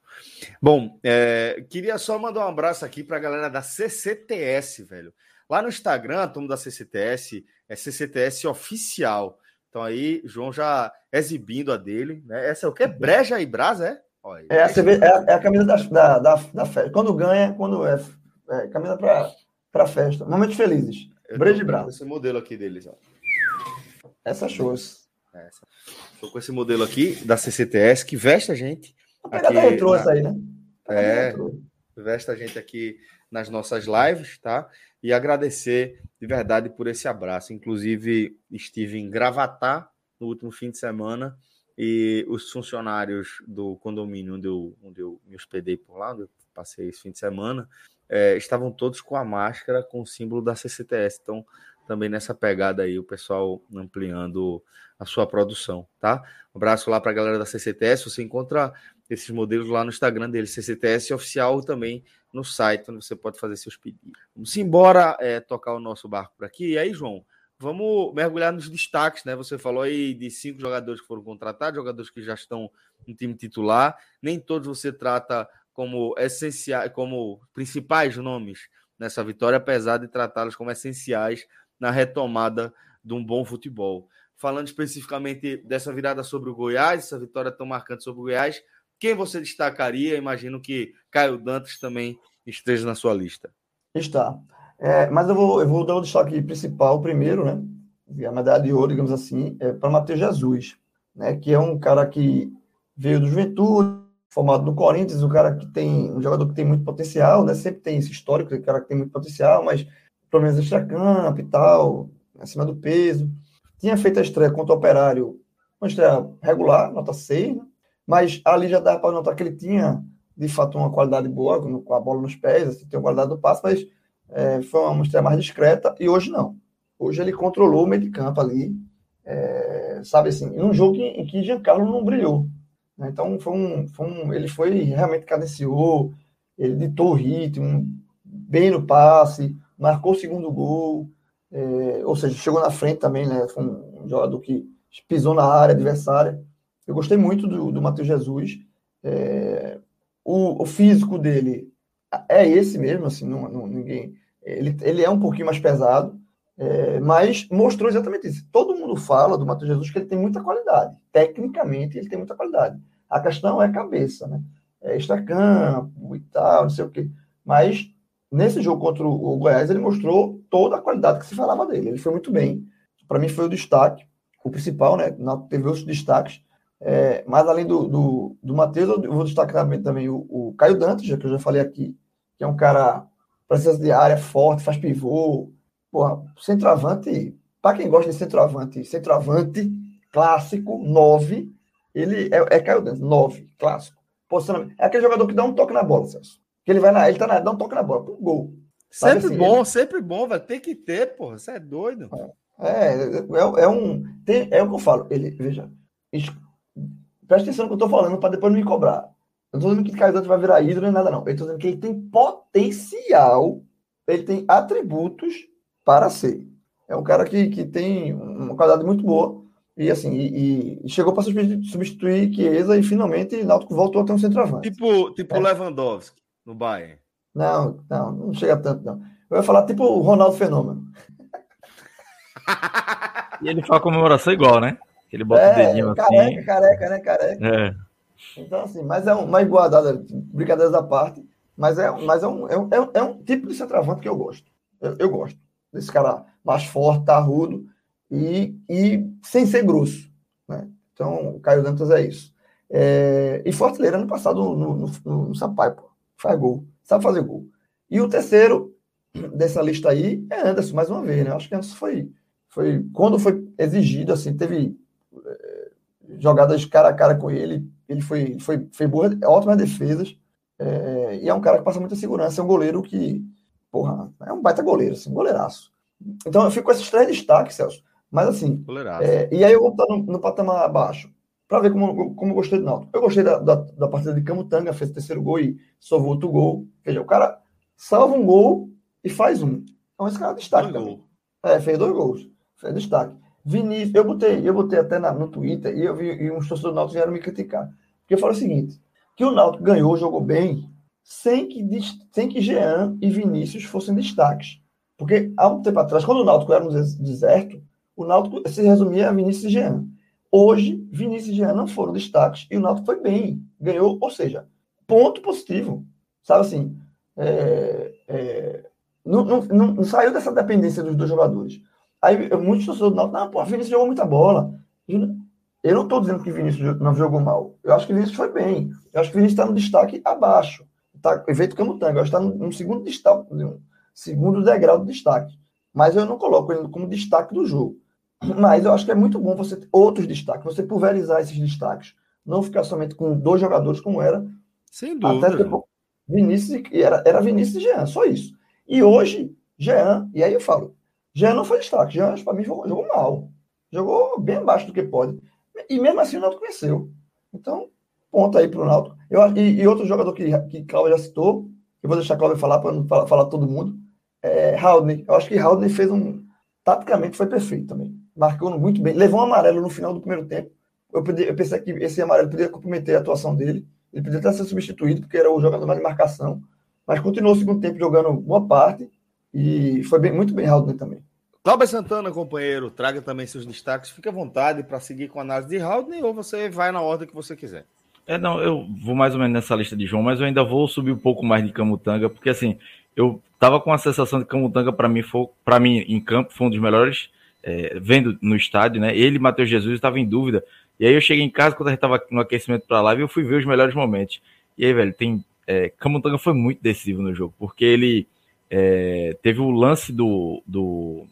Speaker 1: Bom, é, queria só mandar um abraço aqui para a galera da CCTS, velho. Lá no Instagram, a turma da CCTS é CCTS Oficial. Então aí, João já exibindo a dele, né? Essa é o que? Breja e Brasa, é?
Speaker 3: Olha, é, a, é, é a camisa da, da, da, da, festa. Quando ganha, quando é, é camisa para festa. Momentos felizes. Breja e Brasa.
Speaker 1: Esse modelo aqui deles, ó.
Speaker 3: Essa shows.
Speaker 1: Essa. Estou com esse modelo aqui da CCTS que veste a gente.
Speaker 3: A pegada retrô na... essa aí, né?
Speaker 1: É, veste a gente aqui nas nossas lives, tá? E agradecer de verdade por esse abraço. Inclusive, estive em Gravatá no último fim de semana e os funcionários do condomínio onde eu, onde eu me hospedei por lá, onde eu passei esse fim de semana, é, estavam todos com a máscara com o símbolo da CCTS. Então, também nessa pegada aí, o pessoal ampliando a sua produção, tá? Um abraço lá para a galera da CCTS, você encontra esses modelos lá no Instagram dele, CCTS Oficial, também no site, onde você pode fazer seus pedidos. Vamos embora é, tocar o nosso barco por aqui. E aí, João, vamos mergulhar nos destaques, né? Você falou aí de cinco jogadores que foram contratados, jogadores que já estão no time titular. Nem todos você trata como essenciais, como principais nomes nessa vitória, apesar de tratá-los como essenciais na retomada de um bom futebol. Falando especificamente dessa virada sobre o Goiás, essa vitória tão marcante sobre o Goiás, quem você destacaria? Imagino que Caio Dantas também esteja na sua lista.
Speaker 3: Está. É, mas eu vou, eu vou dar o destaque principal primeiro, né? A medalha de ouro, digamos assim, é para Matheus Jesus, né? Que é um cara que veio do Juventude, formado no Corinthians, um cara que tem um jogador que tem muito potencial, né? Sempre tem esse histórico, um cara que tem muito potencial, mas problemas extra-campo e tal, acima do peso. Tinha feito a estreia contra o Operário, uma estreia regular, nota 6, né? Mas ali já dava para notar que ele tinha, de fato, uma qualidade boa, com a bola nos pés, assim, tem uma qualidade do passe, mas é, foi uma estreia mais discreta, e hoje não. Hoje ele controlou o meio de campo ali, é, sabe assim, num jogo em, em que Giancarlo não brilhou. Né? Então, foi um, foi um, ele foi realmente cadenciou, ele ditou o ritmo, bem no passe, marcou o segundo gol, é, ou seja, chegou na frente também, né? Foi um jogador que pisou na área adversária. Eu gostei muito do, do Matheus Jesus. É, o, o, físico dele é esse mesmo, assim, não, não, ninguém. Ele, ele é um pouquinho mais pesado, é, mas mostrou exatamente isso. Todo mundo fala do Matheus Jesus que ele tem muita qualidade. Tecnicamente, ele tem muita qualidade. A questão é cabeça, né? É extra-campo e tal, não sei o quê. Mas nesse jogo contra o Goiás, ele mostrou toda a qualidade que se falava dele. Ele foi muito bem. Para mim, foi o destaque, o principal, né? Teve outros destaques. É, mas além do, do, do Matheus, eu vou destacar também, também o, o, Caio Dantas, que eu já falei aqui, que é um cara presença de área forte, faz pivô. Porra, centroavante, para quem gosta de centroavante, centroavante clássico, 9, ele é, é Caio Dantas, 9, clássico. Posicionamento. É aquele jogador que dá um toque na bola, Celso. Que ele vai lá, ele tá na, dá um toque na bola, pro gol.
Speaker 1: Sempre assim, bom, ele... sempre bom, vai ter que ter, porra. Você é doido.
Speaker 3: É, é, é, é um. Tem, é o que eu falo. Ele, veja, presta atenção no que eu tô falando para depois não me cobrar. Eu não tô dizendo que Caio Dantas vai virar ídolo nem nada, não. Eu tô dizendo que ele tem potencial, ele tem atributos para ser. É um cara que, que tem uma qualidade muito boa. E assim, e, e chegou para substituir, substituir Chiesa e finalmente Náutico voltou a ter um centroavante.
Speaker 1: Tipo, tipo é. Lewandowski no Bayern.
Speaker 3: Não, não, não chega tanto, não. Eu ia falar tipo o Ronaldo Fenômeno.
Speaker 4: e ele faz comemoração igual, né? Ele bota é, o dedinho
Speaker 3: careca, assim. Careca, né? Careca. É. Então, assim, mas é um, uma igualdade, brincadeiras à parte, mas é, mas é, um, é, um, é um tipo de centroavante que eu gosto. Eu, eu gosto. Desse cara mais forte, tarrudo e, e sem ser grosso. Né? Então, o Caio Dantas é isso. É, e Fortaleza ano passado no, no, no, no Sampaio, pô, faz gol, sabe fazer gol. E o terceiro dessa lista aí é Anderson, mais uma vez, né? Acho que Anderson foi, foi quando foi exigido, assim, teve é, jogadas cara a cara com ele, ele foi, foi, foi boa, ótimas defesas, é, e é um cara que passa muita segurança, é um goleiro que, porra, é um baita goleiro, assim, um goleiraço. Então eu fico com esses três destaques, Celso. Mas assim, é, e aí eu vou estar no, no patamar abaixo, para ver como, como eu gostei do Náutico. Eu gostei da, da, da partida de Camutanga, fez o terceiro gol e salvou outro gol. Veja, o cara salva um gol e faz um. Então esse cara é destaque. É, fez dois gols. Fez destaque. Vinícius, eu botei, eu botei até na, no Twitter e eu vi e uns torcedores do Náutico vieram me criticar. Porque eu falo o seguinte, que o Náutico ganhou, jogou bem, sem que, sem que Jean e Vinícius fossem destaques. Porque há um tempo atrás, quando o Náutico era no deserto, o Náutico se resumia a Vinícius e Jean. Hoje, Vinícius e Jean não foram destaques e o Náutico foi bem, ganhou, ou seja, ponto positivo. Sabe assim, é, é, não, não, não, não, saiu dessa dependência dos dois jogadores. Aí muitos torcedores do Náutico, não, pô, Vinícius jogou muita bola. Eu não estou dizendo que Vinícius não jogou mal. Eu acho que Vinícius foi bem. Eu acho que Vinícius está no destaque abaixo. Tá, efeito Camutanga, eu acho que está no, no segundo destaque, no segundo degrau do destaque. Mas eu não coloco ele como destaque do jogo. Mas eu acho que é muito bom você ter outros destaques, você pulverizar esses destaques. Não ficar somente com dois jogadores como era.
Speaker 1: Sem dúvida. Até depois,
Speaker 3: Vinícius era, era Vinícius e Jean, só isso. E hoje, Jean, e aí eu falo, Jean não foi destaque, Jean, para mim, jogou, jogou, mal. Jogou bem abaixo do que pode. E mesmo assim o Náutico venceu. Então, ponto aí para o Náutico. Eu, e, e, outro jogador que, que Cláudio já citou, eu vou deixar Cláudio falar para não falar, falar todo mundo, é Haldney. Eu acho que Haldney fez um. Taticamente foi perfeito também marcando muito bem. Levou um amarelo no final do primeiro tempo. Eu, podia, eu pensei que esse amarelo poderia comprometer a atuação dele. Ele poderia até ser substituído, porque era o jogador mais de marcação. Mas continuou o segundo tempo jogando boa parte. E foi bem, muito bem Haldner também.
Speaker 1: Cláudio Santana, companheiro, traga também seus destaques. Fique à vontade para seguir com a análise de Haldane ou você vai na ordem que você quiser.
Speaker 4: É, não, eu vou mais ou menos nessa lista de João, mas eu ainda vou subir um pouco mais de Camutanga, porque assim, eu tava com a sensação de que Camutanga, para mim, foi, para mim, em campo, foi um dos melhores, é, vendo no estádio, né? Ele e Matheus Jesus estava em dúvida. E aí eu cheguei em casa quando a gente tava no aquecimento para a live, eu fui ver os melhores momentos. E aí, velho, tem. É, Camutanga foi muito decisivo no jogo, porque ele é, teve o lance do, do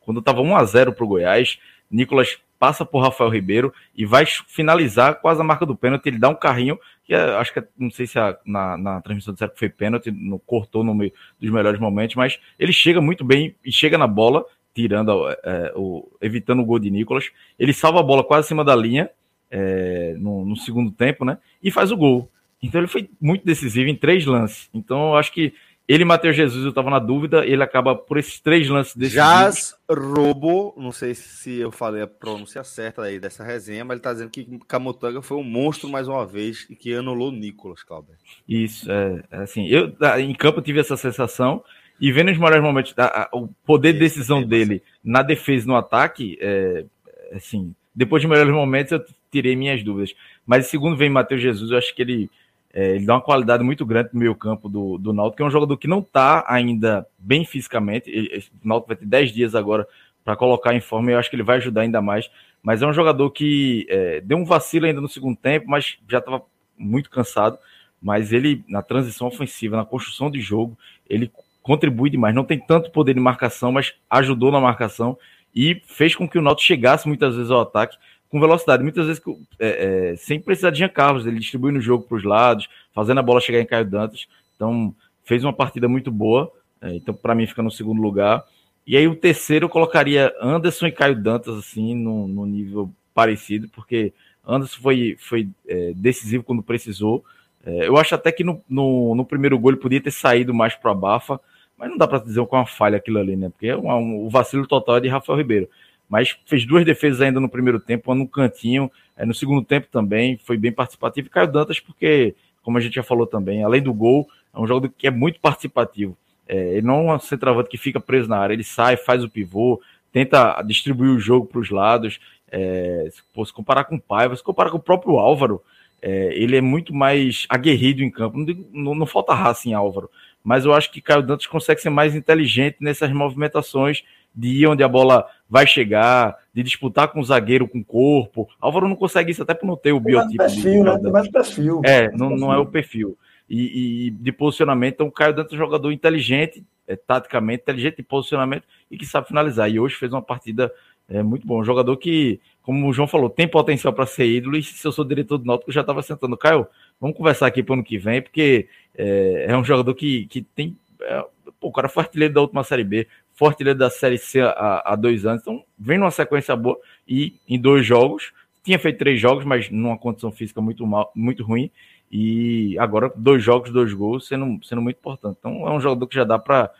Speaker 4: quando estava 1 a 0 para o Goiás, Nicolas passa por Rafael Ribeiro e vai finalizar quase a marca do pênalti. Ele dá um carrinho, que é, acho que não sei se na, na transmissão disseram que foi pênalti, no, cortou no meio dos melhores momentos, mas ele chega muito bem e chega na bola, tirando é, o, evitando o gol de Nicolas. Ele salva a bola quase acima da linha é, no, no segundo tempo, né? E faz o gol. Então ele foi muito decisivo em três lances. Então eu acho que ele e Matheus Jesus, eu estava na dúvida, ele acaba por esses três lances
Speaker 1: desse. Jazz Robo, não sei se eu falei a pronúncia certa aí dessa resenha, mas ele está dizendo que Camutanga foi um monstro mais uma vez e que anulou Nicolas, Cláudio.
Speaker 4: Isso, é, é, assim, eu em campo tive essa sensação e vendo os maiores momentos, a, a, o poder de decisão dele na defesa e no ataque, é, assim, depois de melhores momentos eu tirei minhas dúvidas. Mas segundo vem Matheus Jesus, eu acho que ele é, ele dá uma qualidade muito grande no meio campo do, do Náutico, que é um jogador que não está ainda bem fisicamente. Ele, o Náutico vai ter 10 dias agora para colocar em forma e eu acho que ele vai ajudar ainda mais. Mas é um jogador que é, deu um vacilo ainda no segundo tempo, mas já estava muito cansado. Mas ele, na transição ofensiva, na construção de jogo, ele contribui demais. Não tem tanto poder de marcação, mas ajudou na marcação e fez com que o Náutico chegasse muitas vezes ao ataque com velocidade, muitas vezes é, é, sem precisar de Jean Carlos, ele distribuindo o jogo para os lados, fazendo a bola chegar em Caio Dantas. Então, fez uma partida muito boa. É, então, para mim, fica no segundo lugar. E aí, o terceiro, eu colocaria Anderson e Caio Dantas, assim, no, no nível parecido, porque Anderson foi, foi é, decisivo quando precisou. É, eu acho até que no, no, no, primeiro gol ele podia ter saído mais para a Bafa, mas não dá para dizer com uma falha aquilo ali, né? Porque é um, um, o vacilo total é de Rafael Ribeiro mas fez duas defesas ainda no primeiro tempo, uma no cantinho, é, no segundo tempo também, foi bem participativo. E Caio Dantas, porque, como a gente já falou também, além do gol, é um jogador que é muito participativo. É, ele não é um centroavante que fica preso na área, ele sai, faz o pivô, tenta distribuir o jogo para os lados. É, se, pô, se comparar com o Paiva, se comparar com o próprio Álvaro, é, ele é muito mais aguerrido em campo. Não, não, não, falta raça em Álvaro, mas eu acho que Caio Dantas consegue ser mais inteligente nessas movimentações de ir onde a bola vai chegar, de disputar com o zagueiro com o corpo. Álvaro não consegue isso até por não ter o biotipo.
Speaker 3: Perfil, né? Tem mais perfil.
Speaker 4: É, não, não é o perfil. E, e, de posicionamento, então o Caio Dantas é um jogador inteligente, é, taticamente, inteligente de posicionamento e que sabe finalizar. E hoje fez uma partida é, muito boa. Um jogador que, como o João falou, tem potencial para ser ídolo. E se eu sou diretor do Náutico, eu já estava sentando. Caio, vamos conversar aqui para o ano que vem, porque é, é um jogador que, que tem. É, pô, o cara foi artilheiro da última Série B, forte líder da Série C há, há dois anos. Então, vem numa sequência boa e em dois jogos. Tinha feito três jogos, mas numa condição física muito, mal, muito ruim. E agora, dois jogos, dois gols, sendo, sendo muito importante. Então, é um jogador que já dá para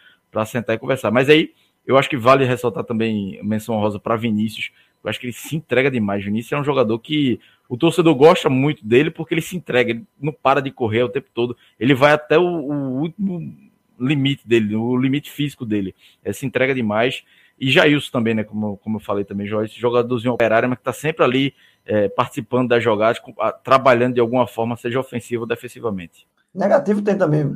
Speaker 4: sentar e conversar. Mas aí, eu acho que vale ressaltar também menção rosa para Vinícius. Eu acho que ele se entrega demais. Vinícius é um jogador que o torcedor gosta muito dele porque ele se entrega, ele não para de correr o tempo todo. Ele vai até o, o último limite dele, o limite físico dele. É, se entrega demais. E Jailson também, né? Como, como eu falei também, esse jogadorzinho operário, mas que está sempre ali é, participando das jogadas, trabalhando de alguma forma, seja ofensivo ou defensivamente.
Speaker 3: Negativo tem também.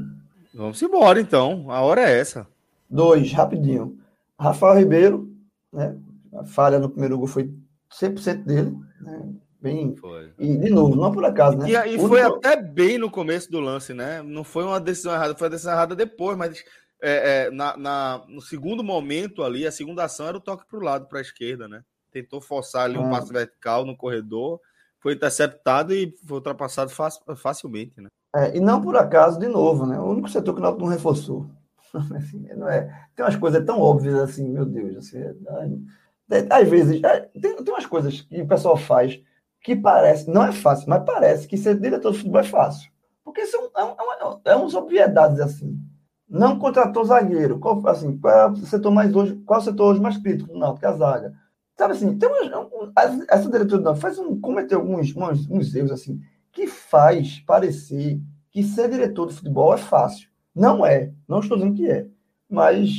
Speaker 1: Vamos embora então, a hora é essa.
Speaker 3: Dois, rapidinho. Rafael Ribeiro, né? A falha no primeiro gol foi 100% dele. Né? Bem, foi. E, de novo, não por acaso, né?
Speaker 1: E, e foi até bem no começo do lance, né? Não foi uma decisão errada, foi a decisão errada depois, mas é, é, na, na, no segundo momento ali, a segunda ação era o toque para o lado, para a esquerda, né? Tentou forçar ali um ah. passo vertical no corredor, foi interceptado e foi ultrapassado facilmente, né?
Speaker 3: É, e não por acaso, de novo, né? O único setor que o Náutico não reforçou. assim, não é, tem umas coisas tão óbvias assim, meu Deus. Assim, é, às vezes, é, tem, tem umas coisas que o pessoal faz que parece, não é fácil, mas parece que ser diretor de futebol é fácil. Porque são é, um, é, umas obviedades assim. Não contratou zagueiro. Qual, assim, qual é o setor mais hoje? Qual é o setor hoje mais crítico Não, que é a zaga. Sabe assim, tem umas, essa diretoria não faz um, cometeu alguns uns, uns erros assim que faz parecer que ser diretor de futebol é fácil. Não é. Não estou dizendo que é. Mas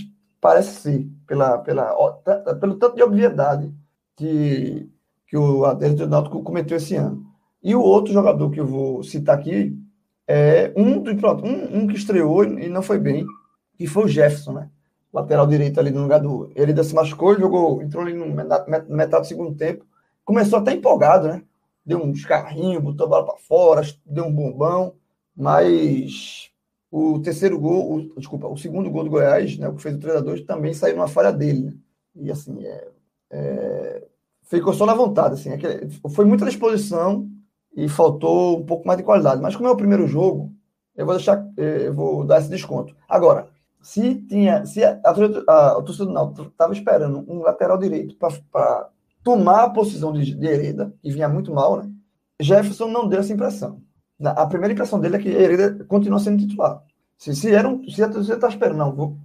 Speaker 3: parece ser, pela, pela, pelo tanto de obviedade que, que o Atlético Náutico cometeu esse ano. E o outro jogador que eu vou citar aqui é um, pronto, um, um que estreou e não foi bem, que foi o Jefferson, né? Lateral direito ali no lugar do. Ele se machucou, jogou, entrou ali no metade, do segundo tempo. Começou até empolgado, né? Deu uns carrinhos, botou a bola para fora, deu um bombão, mas o terceiro gol, o, desculpa, o segundo gol do Goiás, né, o que fez o 3 a 2 também saiu numa falha dele. Né? E assim, é, é, ficou só na vontade. Assim, é foi muita disposição e faltou um pouco mais de qualidade. Mas como é o primeiro jogo, eu vou deixar, eu vou dar esse desconto. Agora, se tinha, se a, a, a, o torcedor do Náutico estava esperando um lateral direito para tomar a posição de, de Hereda, que vinha muito mal, né? Jefferson não deu essa impressão. A primeira impressão dele é que Hereda continua sendo titular. Se, se, era um, se você está esperando, não, vou,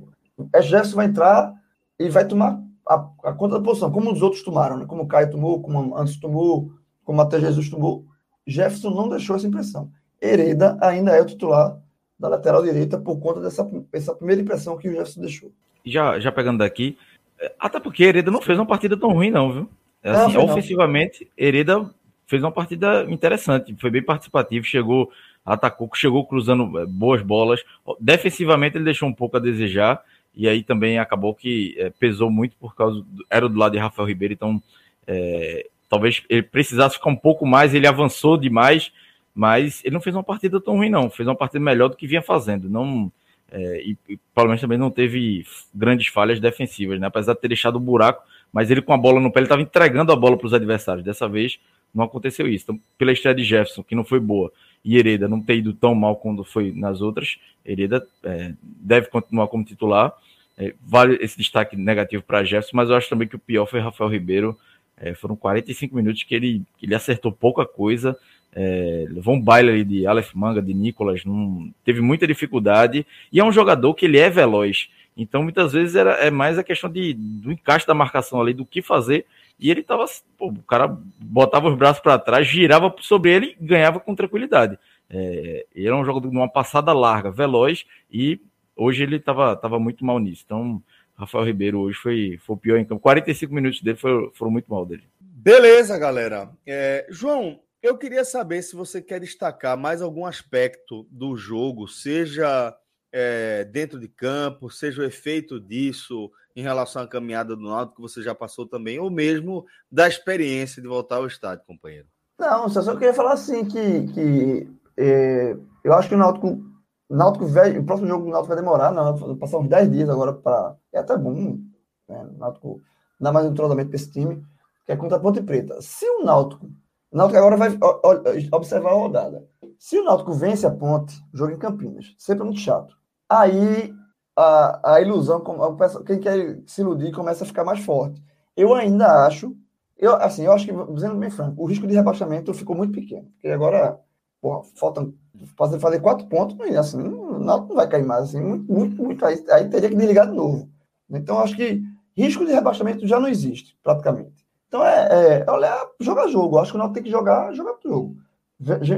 Speaker 3: é Jefferson vai entrar e vai tomar a, a conta da posição, como os outros tomaram, né? como o Caio tomou, como antes tomou, como até Jesus tomou. Jefferson não deixou essa impressão. Hereda ainda é o titular da lateral direita por conta dessa essa primeira impressão que o Jefferson deixou.
Speaker 4: Já, já pegando daqui, é, até porque Hereda não fez uma partida tão ruim, não, viu? É assim, não, ofensivamente, não. Hereda fez uma partida interessante, foi bem participativo, chegou, atacou, chegou cruzando é, boas bolas. Defensivamente ele deixou um pouco a desejar, e aí também acabou que é, pesou muito por causa do, era do lado de Rafael Ribeiro, então é, talvez ele precisasse ficar um pouco mais, ele avançou demais, mas ele não fez uma partida tão ruim, não. Fez uma partida melhor do que vinha fazendo. Não, é, e, e provavelmente também não teve grandes falhas defensivas, né? Apesar de ter deixado o buraco, mas ele com a bola no pé, ele estava entregando a bola para os adversários. Dessa vez não aconteceu isso. Então, pela estreia de Jefferson, que não foi boa, e Hereda não ter ido tão mal quando foi nas outras, Hereda é, deve continuar como titular. É, vale esse destaque negativo para Jefferson, mas eu acho também que o pior foi Rafael Ribeiro. É, foram 45 minutos que ele, que ele acertou pouca coisa, é, levou um baile ali de Aleph Manga, de Nicolas, não, teve muita dificuldade, e é um jogador que ele é veloz. Então, muitas vezes era, é mais a questão de, do encaixe da marcação ali, do que fazer, e ele tava, pô, o cara botava os braços para trás, girava sobre ele e ganhava com tranquilidade. É, era um jogador de uma passada larga, veloz, e hoje ele estava tava muito mal nisso. Então, Rafael Ribeiro hoje foi, foi pior em campo. 45 minutos dele foram, foram muito mal dele.
Speaker 1: Beleza, galera. É, João, eu queria saber se você quer destacar mais algum aspecto do jogo, seja é, dentro de campo, seja o efeito disso em relação à caminhada do Náutico que você já passou também, ou mesmo da experiência de voltar ao estádio, companheiro?
Speaker 3: Não, só, só queria falar assim que, que é, eu acho que o Náutico, Náutico velho, o próximo jogo do Náutico vai demorar, não, vai passar uns 10 dias agora para. É até bom, né? O Náutico dá mais um treinamento para esse time, que é contra a Ponte Preta. Se o Náutico, o Náutico agora vai observar a rodada. Se o Náutico vence a Ponte, jogo em Campinas, sempre muito chato. Aí a, a ilusão, quem quer se iludir começa a ficar mais forte. Eu ainda acho, eu, assim, eu acho que, dizendo bem franco, o risco de rebaixamento ficou muito pequeno. Porque agora, porra, faltam fazer, fazer quatro pontos, e assim, não, não vai cair mais. Assim, muito, muito, muito. Aí, aí teria que desligar de novo. Então, acho que risco de rebaixamento já não existe, praticamente. Então, é, é olhar, joga jogo. Acho que o Náutico tem que jogar, pro jogo.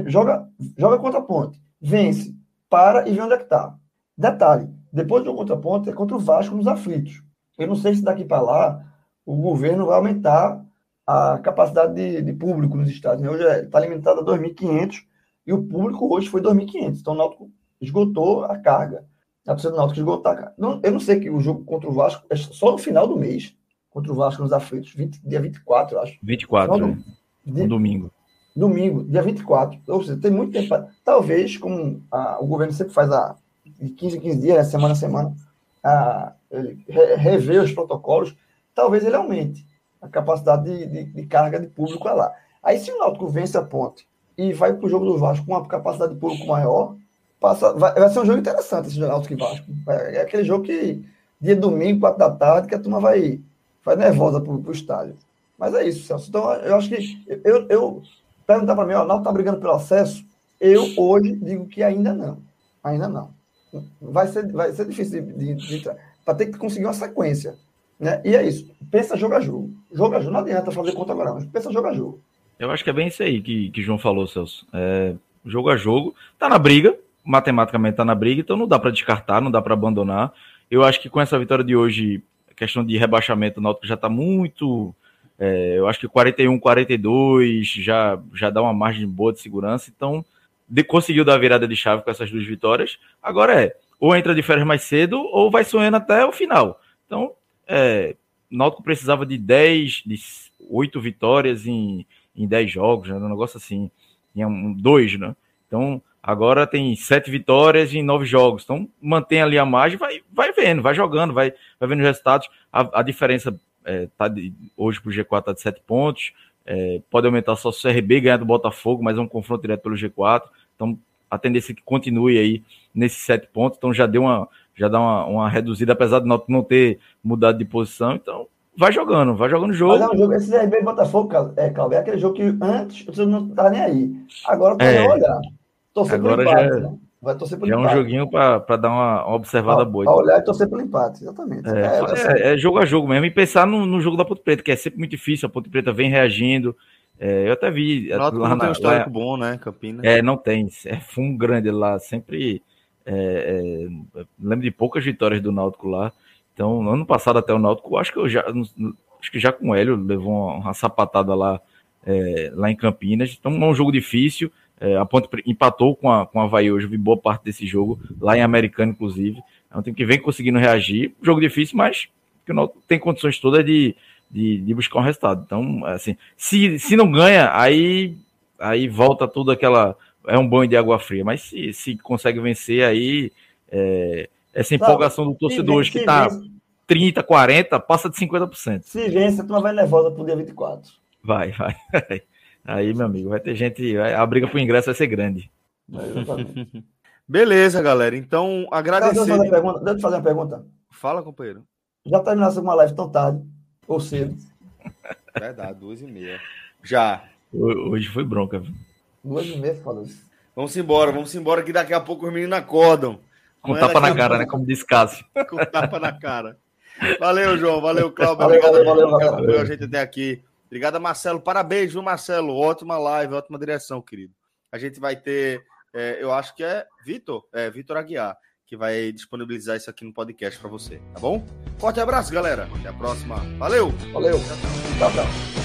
Speaker 3: Joga, joga contra a ponte, vence, para e vê onde é que tá. Detalhe, depois do contraponto é contra o Vasco nos aflitos. Eu não sei se daqui para lá o governo vai aumentar a capacidade de, de público nos estádios. Né? Hoje está é, limitado a 2.500 e o público hoje foi 2.500. Então o Náutico esgotou a carga. A torcida do Náutico esgotou a carga. Não, eu não sei que o jogo contra o Vasco é só no final do mês. Contra o Vasco nos aflitos. 20, dia 24, eu acho.
Speaker 4: 24, do, é. domingo.
Speaker 3: Domingo, dia 24. Ou seja, tem muito tempo. Pra, talvez, como a, o governo sempre faz a de 15 em 15 dias, né, semana a semana, a, ele rever os protocolos, talvez ele aumente a capacidade de, de, de carga de público lá. Aí, se o Náutico vence a ponte e vai para o jogo do Vasco com uma capacidade de público maior, passa, vai, vai ser um jogo interessante esse Náutico e Vasco. É aquele jogo que, dia domingo, quatro da tarde, que a turma vai, vai nervosa para o estádio. Mas é isso, Celso. Então, eu acho que. Eu, eu perguntar para mim, ó, o Náutico está brigando pelo acesso? Eu hoje digo que ainda não. Ainda não vai ser, vai ser difícil de, de, de entrar. Para ter que conseguir uma sequência. Né? E é isso. Pensa jogo a jogo. Jogo a jogo. Não adianta fazer conta agora, mas pensa jogo a jogo.
Speaker 4: Eu acho que é bem isso aí que, que João falou, Celso. É, jogo a jogo. Tá na briga. Matematicamente tá na briga, então não dá para descartar, não dá para abandonar. Eu acho que com essa vitória de hoje, questão de rebaixamento, o Náutico já está muito. É, eu acho que 41, 42 já, já dá uma margem boa de segurança. Então, de, conseguiu dar a virada de chave com essas duas vitórias. Agora é, ou entra de férias mais cedo, ou vai sonhando até o final. Então, é, precisava de 10, de 8 vitórias em, em 10 jogos, né? um negócio assim. Tinha um, dois, né? Então, agora tem sete vitórias em nove jogos. Então, mantém ali a margem, vai, vai vendo, vai jogando, vai, vai vendo os resultados. A, a diferença é, tá de, hoje para o G4 está de sete pontos. É, pode aumentar só o CRB ganhar do Botafogo, mas é um confronto direto pelo G4. Então, a tendência é que continue aí nesses sete pontos. Então, já deu uma, já dá uma, uma reduzida, apesar de não, não ter mudado de posição. Então, vai jogando, vai jogando o jogo. Mas é
Speaker 3: um jogo, esse CRB e Botafogo, é, Cláudio, é aquele jogo que antes você não tá nem aí. Agora pode é. olhar.
Speaker 4: Torcer Agora empate, já, né? Vai torcer pelo já empate. é um joguinho para dar uma, uma observada boa. Pra
Speaker 3: olhar e torcer pelo empate, exatamente.
Speaker 4: É, é, é, é, jogo a jogo mesmo. E pensar no, no jogo da Ponte Preta, que é sempre muito difícil. A Ponte Preta vem reagindo. É, eu até vi.
Speaker 1: Lá, não tem um histórico lá, bom, né, Campinas?
Speaker 4: É, não tem. É fumo grande lá. Sempre. É, é, lembro de poucas vitórias do Náutico lá. Então, ano passado até o Náutico, acho que eu já. Acho que já com o Hélio levou uma, uma sapatada lá, é, lá em Campinas. Então, é um jogo difícil. É, a Ponte empatou com a, com a Havaí hoje, vi boa parte desse jogo, lá em Americano, inclusive. É um time que vem conseguindo reagir. Jogo difícil, mas que o Náutico tem condições todas de, de, de, buscar um resultado. Então, assim, se, se não ganha, aí, aí volta tudo aquela. É um banho de água fria. Mas se, se consegue vencer, aí é, essa empolgação do torcedor hoje que está 30, 40, passa de 50%.
Speaker 3: Se vence, a turma vai nervosa pro dia 24.
Speaker 4: Vai, vai. Aí, meu amigo, vai ter gente. A briga pro ingresso vai ser grande.
Speaker 1: Beleza, galera. Então, agradecer.
Speaker 3: Deixa eu, fazer uma pergunta.
Speaker 1: Fala, companheiro.
Speaker 3: Já terminasse uma live tão tarde? Ou cedo?
Speaker 1: Verdade, duas e meia. Já.
Speaker 4: Hoje foi bronca. Viu?
Speaker 3: Duas e meia, foda -se.
Speaker 1: Vamos embora, vamos embora, que daqui a pouco os meninos acordam.
Speaker 4: Com tapa na cara, né? Como disse Cássio.
Speaker 1: Com tapa na cara. Valeu, João. Valeu, Cláudio. Obrigado valeu, valeu, valeu, valeu. a gente até aqui. Obrigado, Marcelo. Parabéns, viu, Marcelo? Ótima live, ótima direção, querido. A gente vai ter, é, eu acho que é Vitor, é Vitor Aguiar, que vai disponibilizar isso aqui no podcast para você, tá bom? Forte abraço, galera. Até a próxima. Valeu.
Speaker 3: Valeu. Tchau, tchau. tchau, tchau.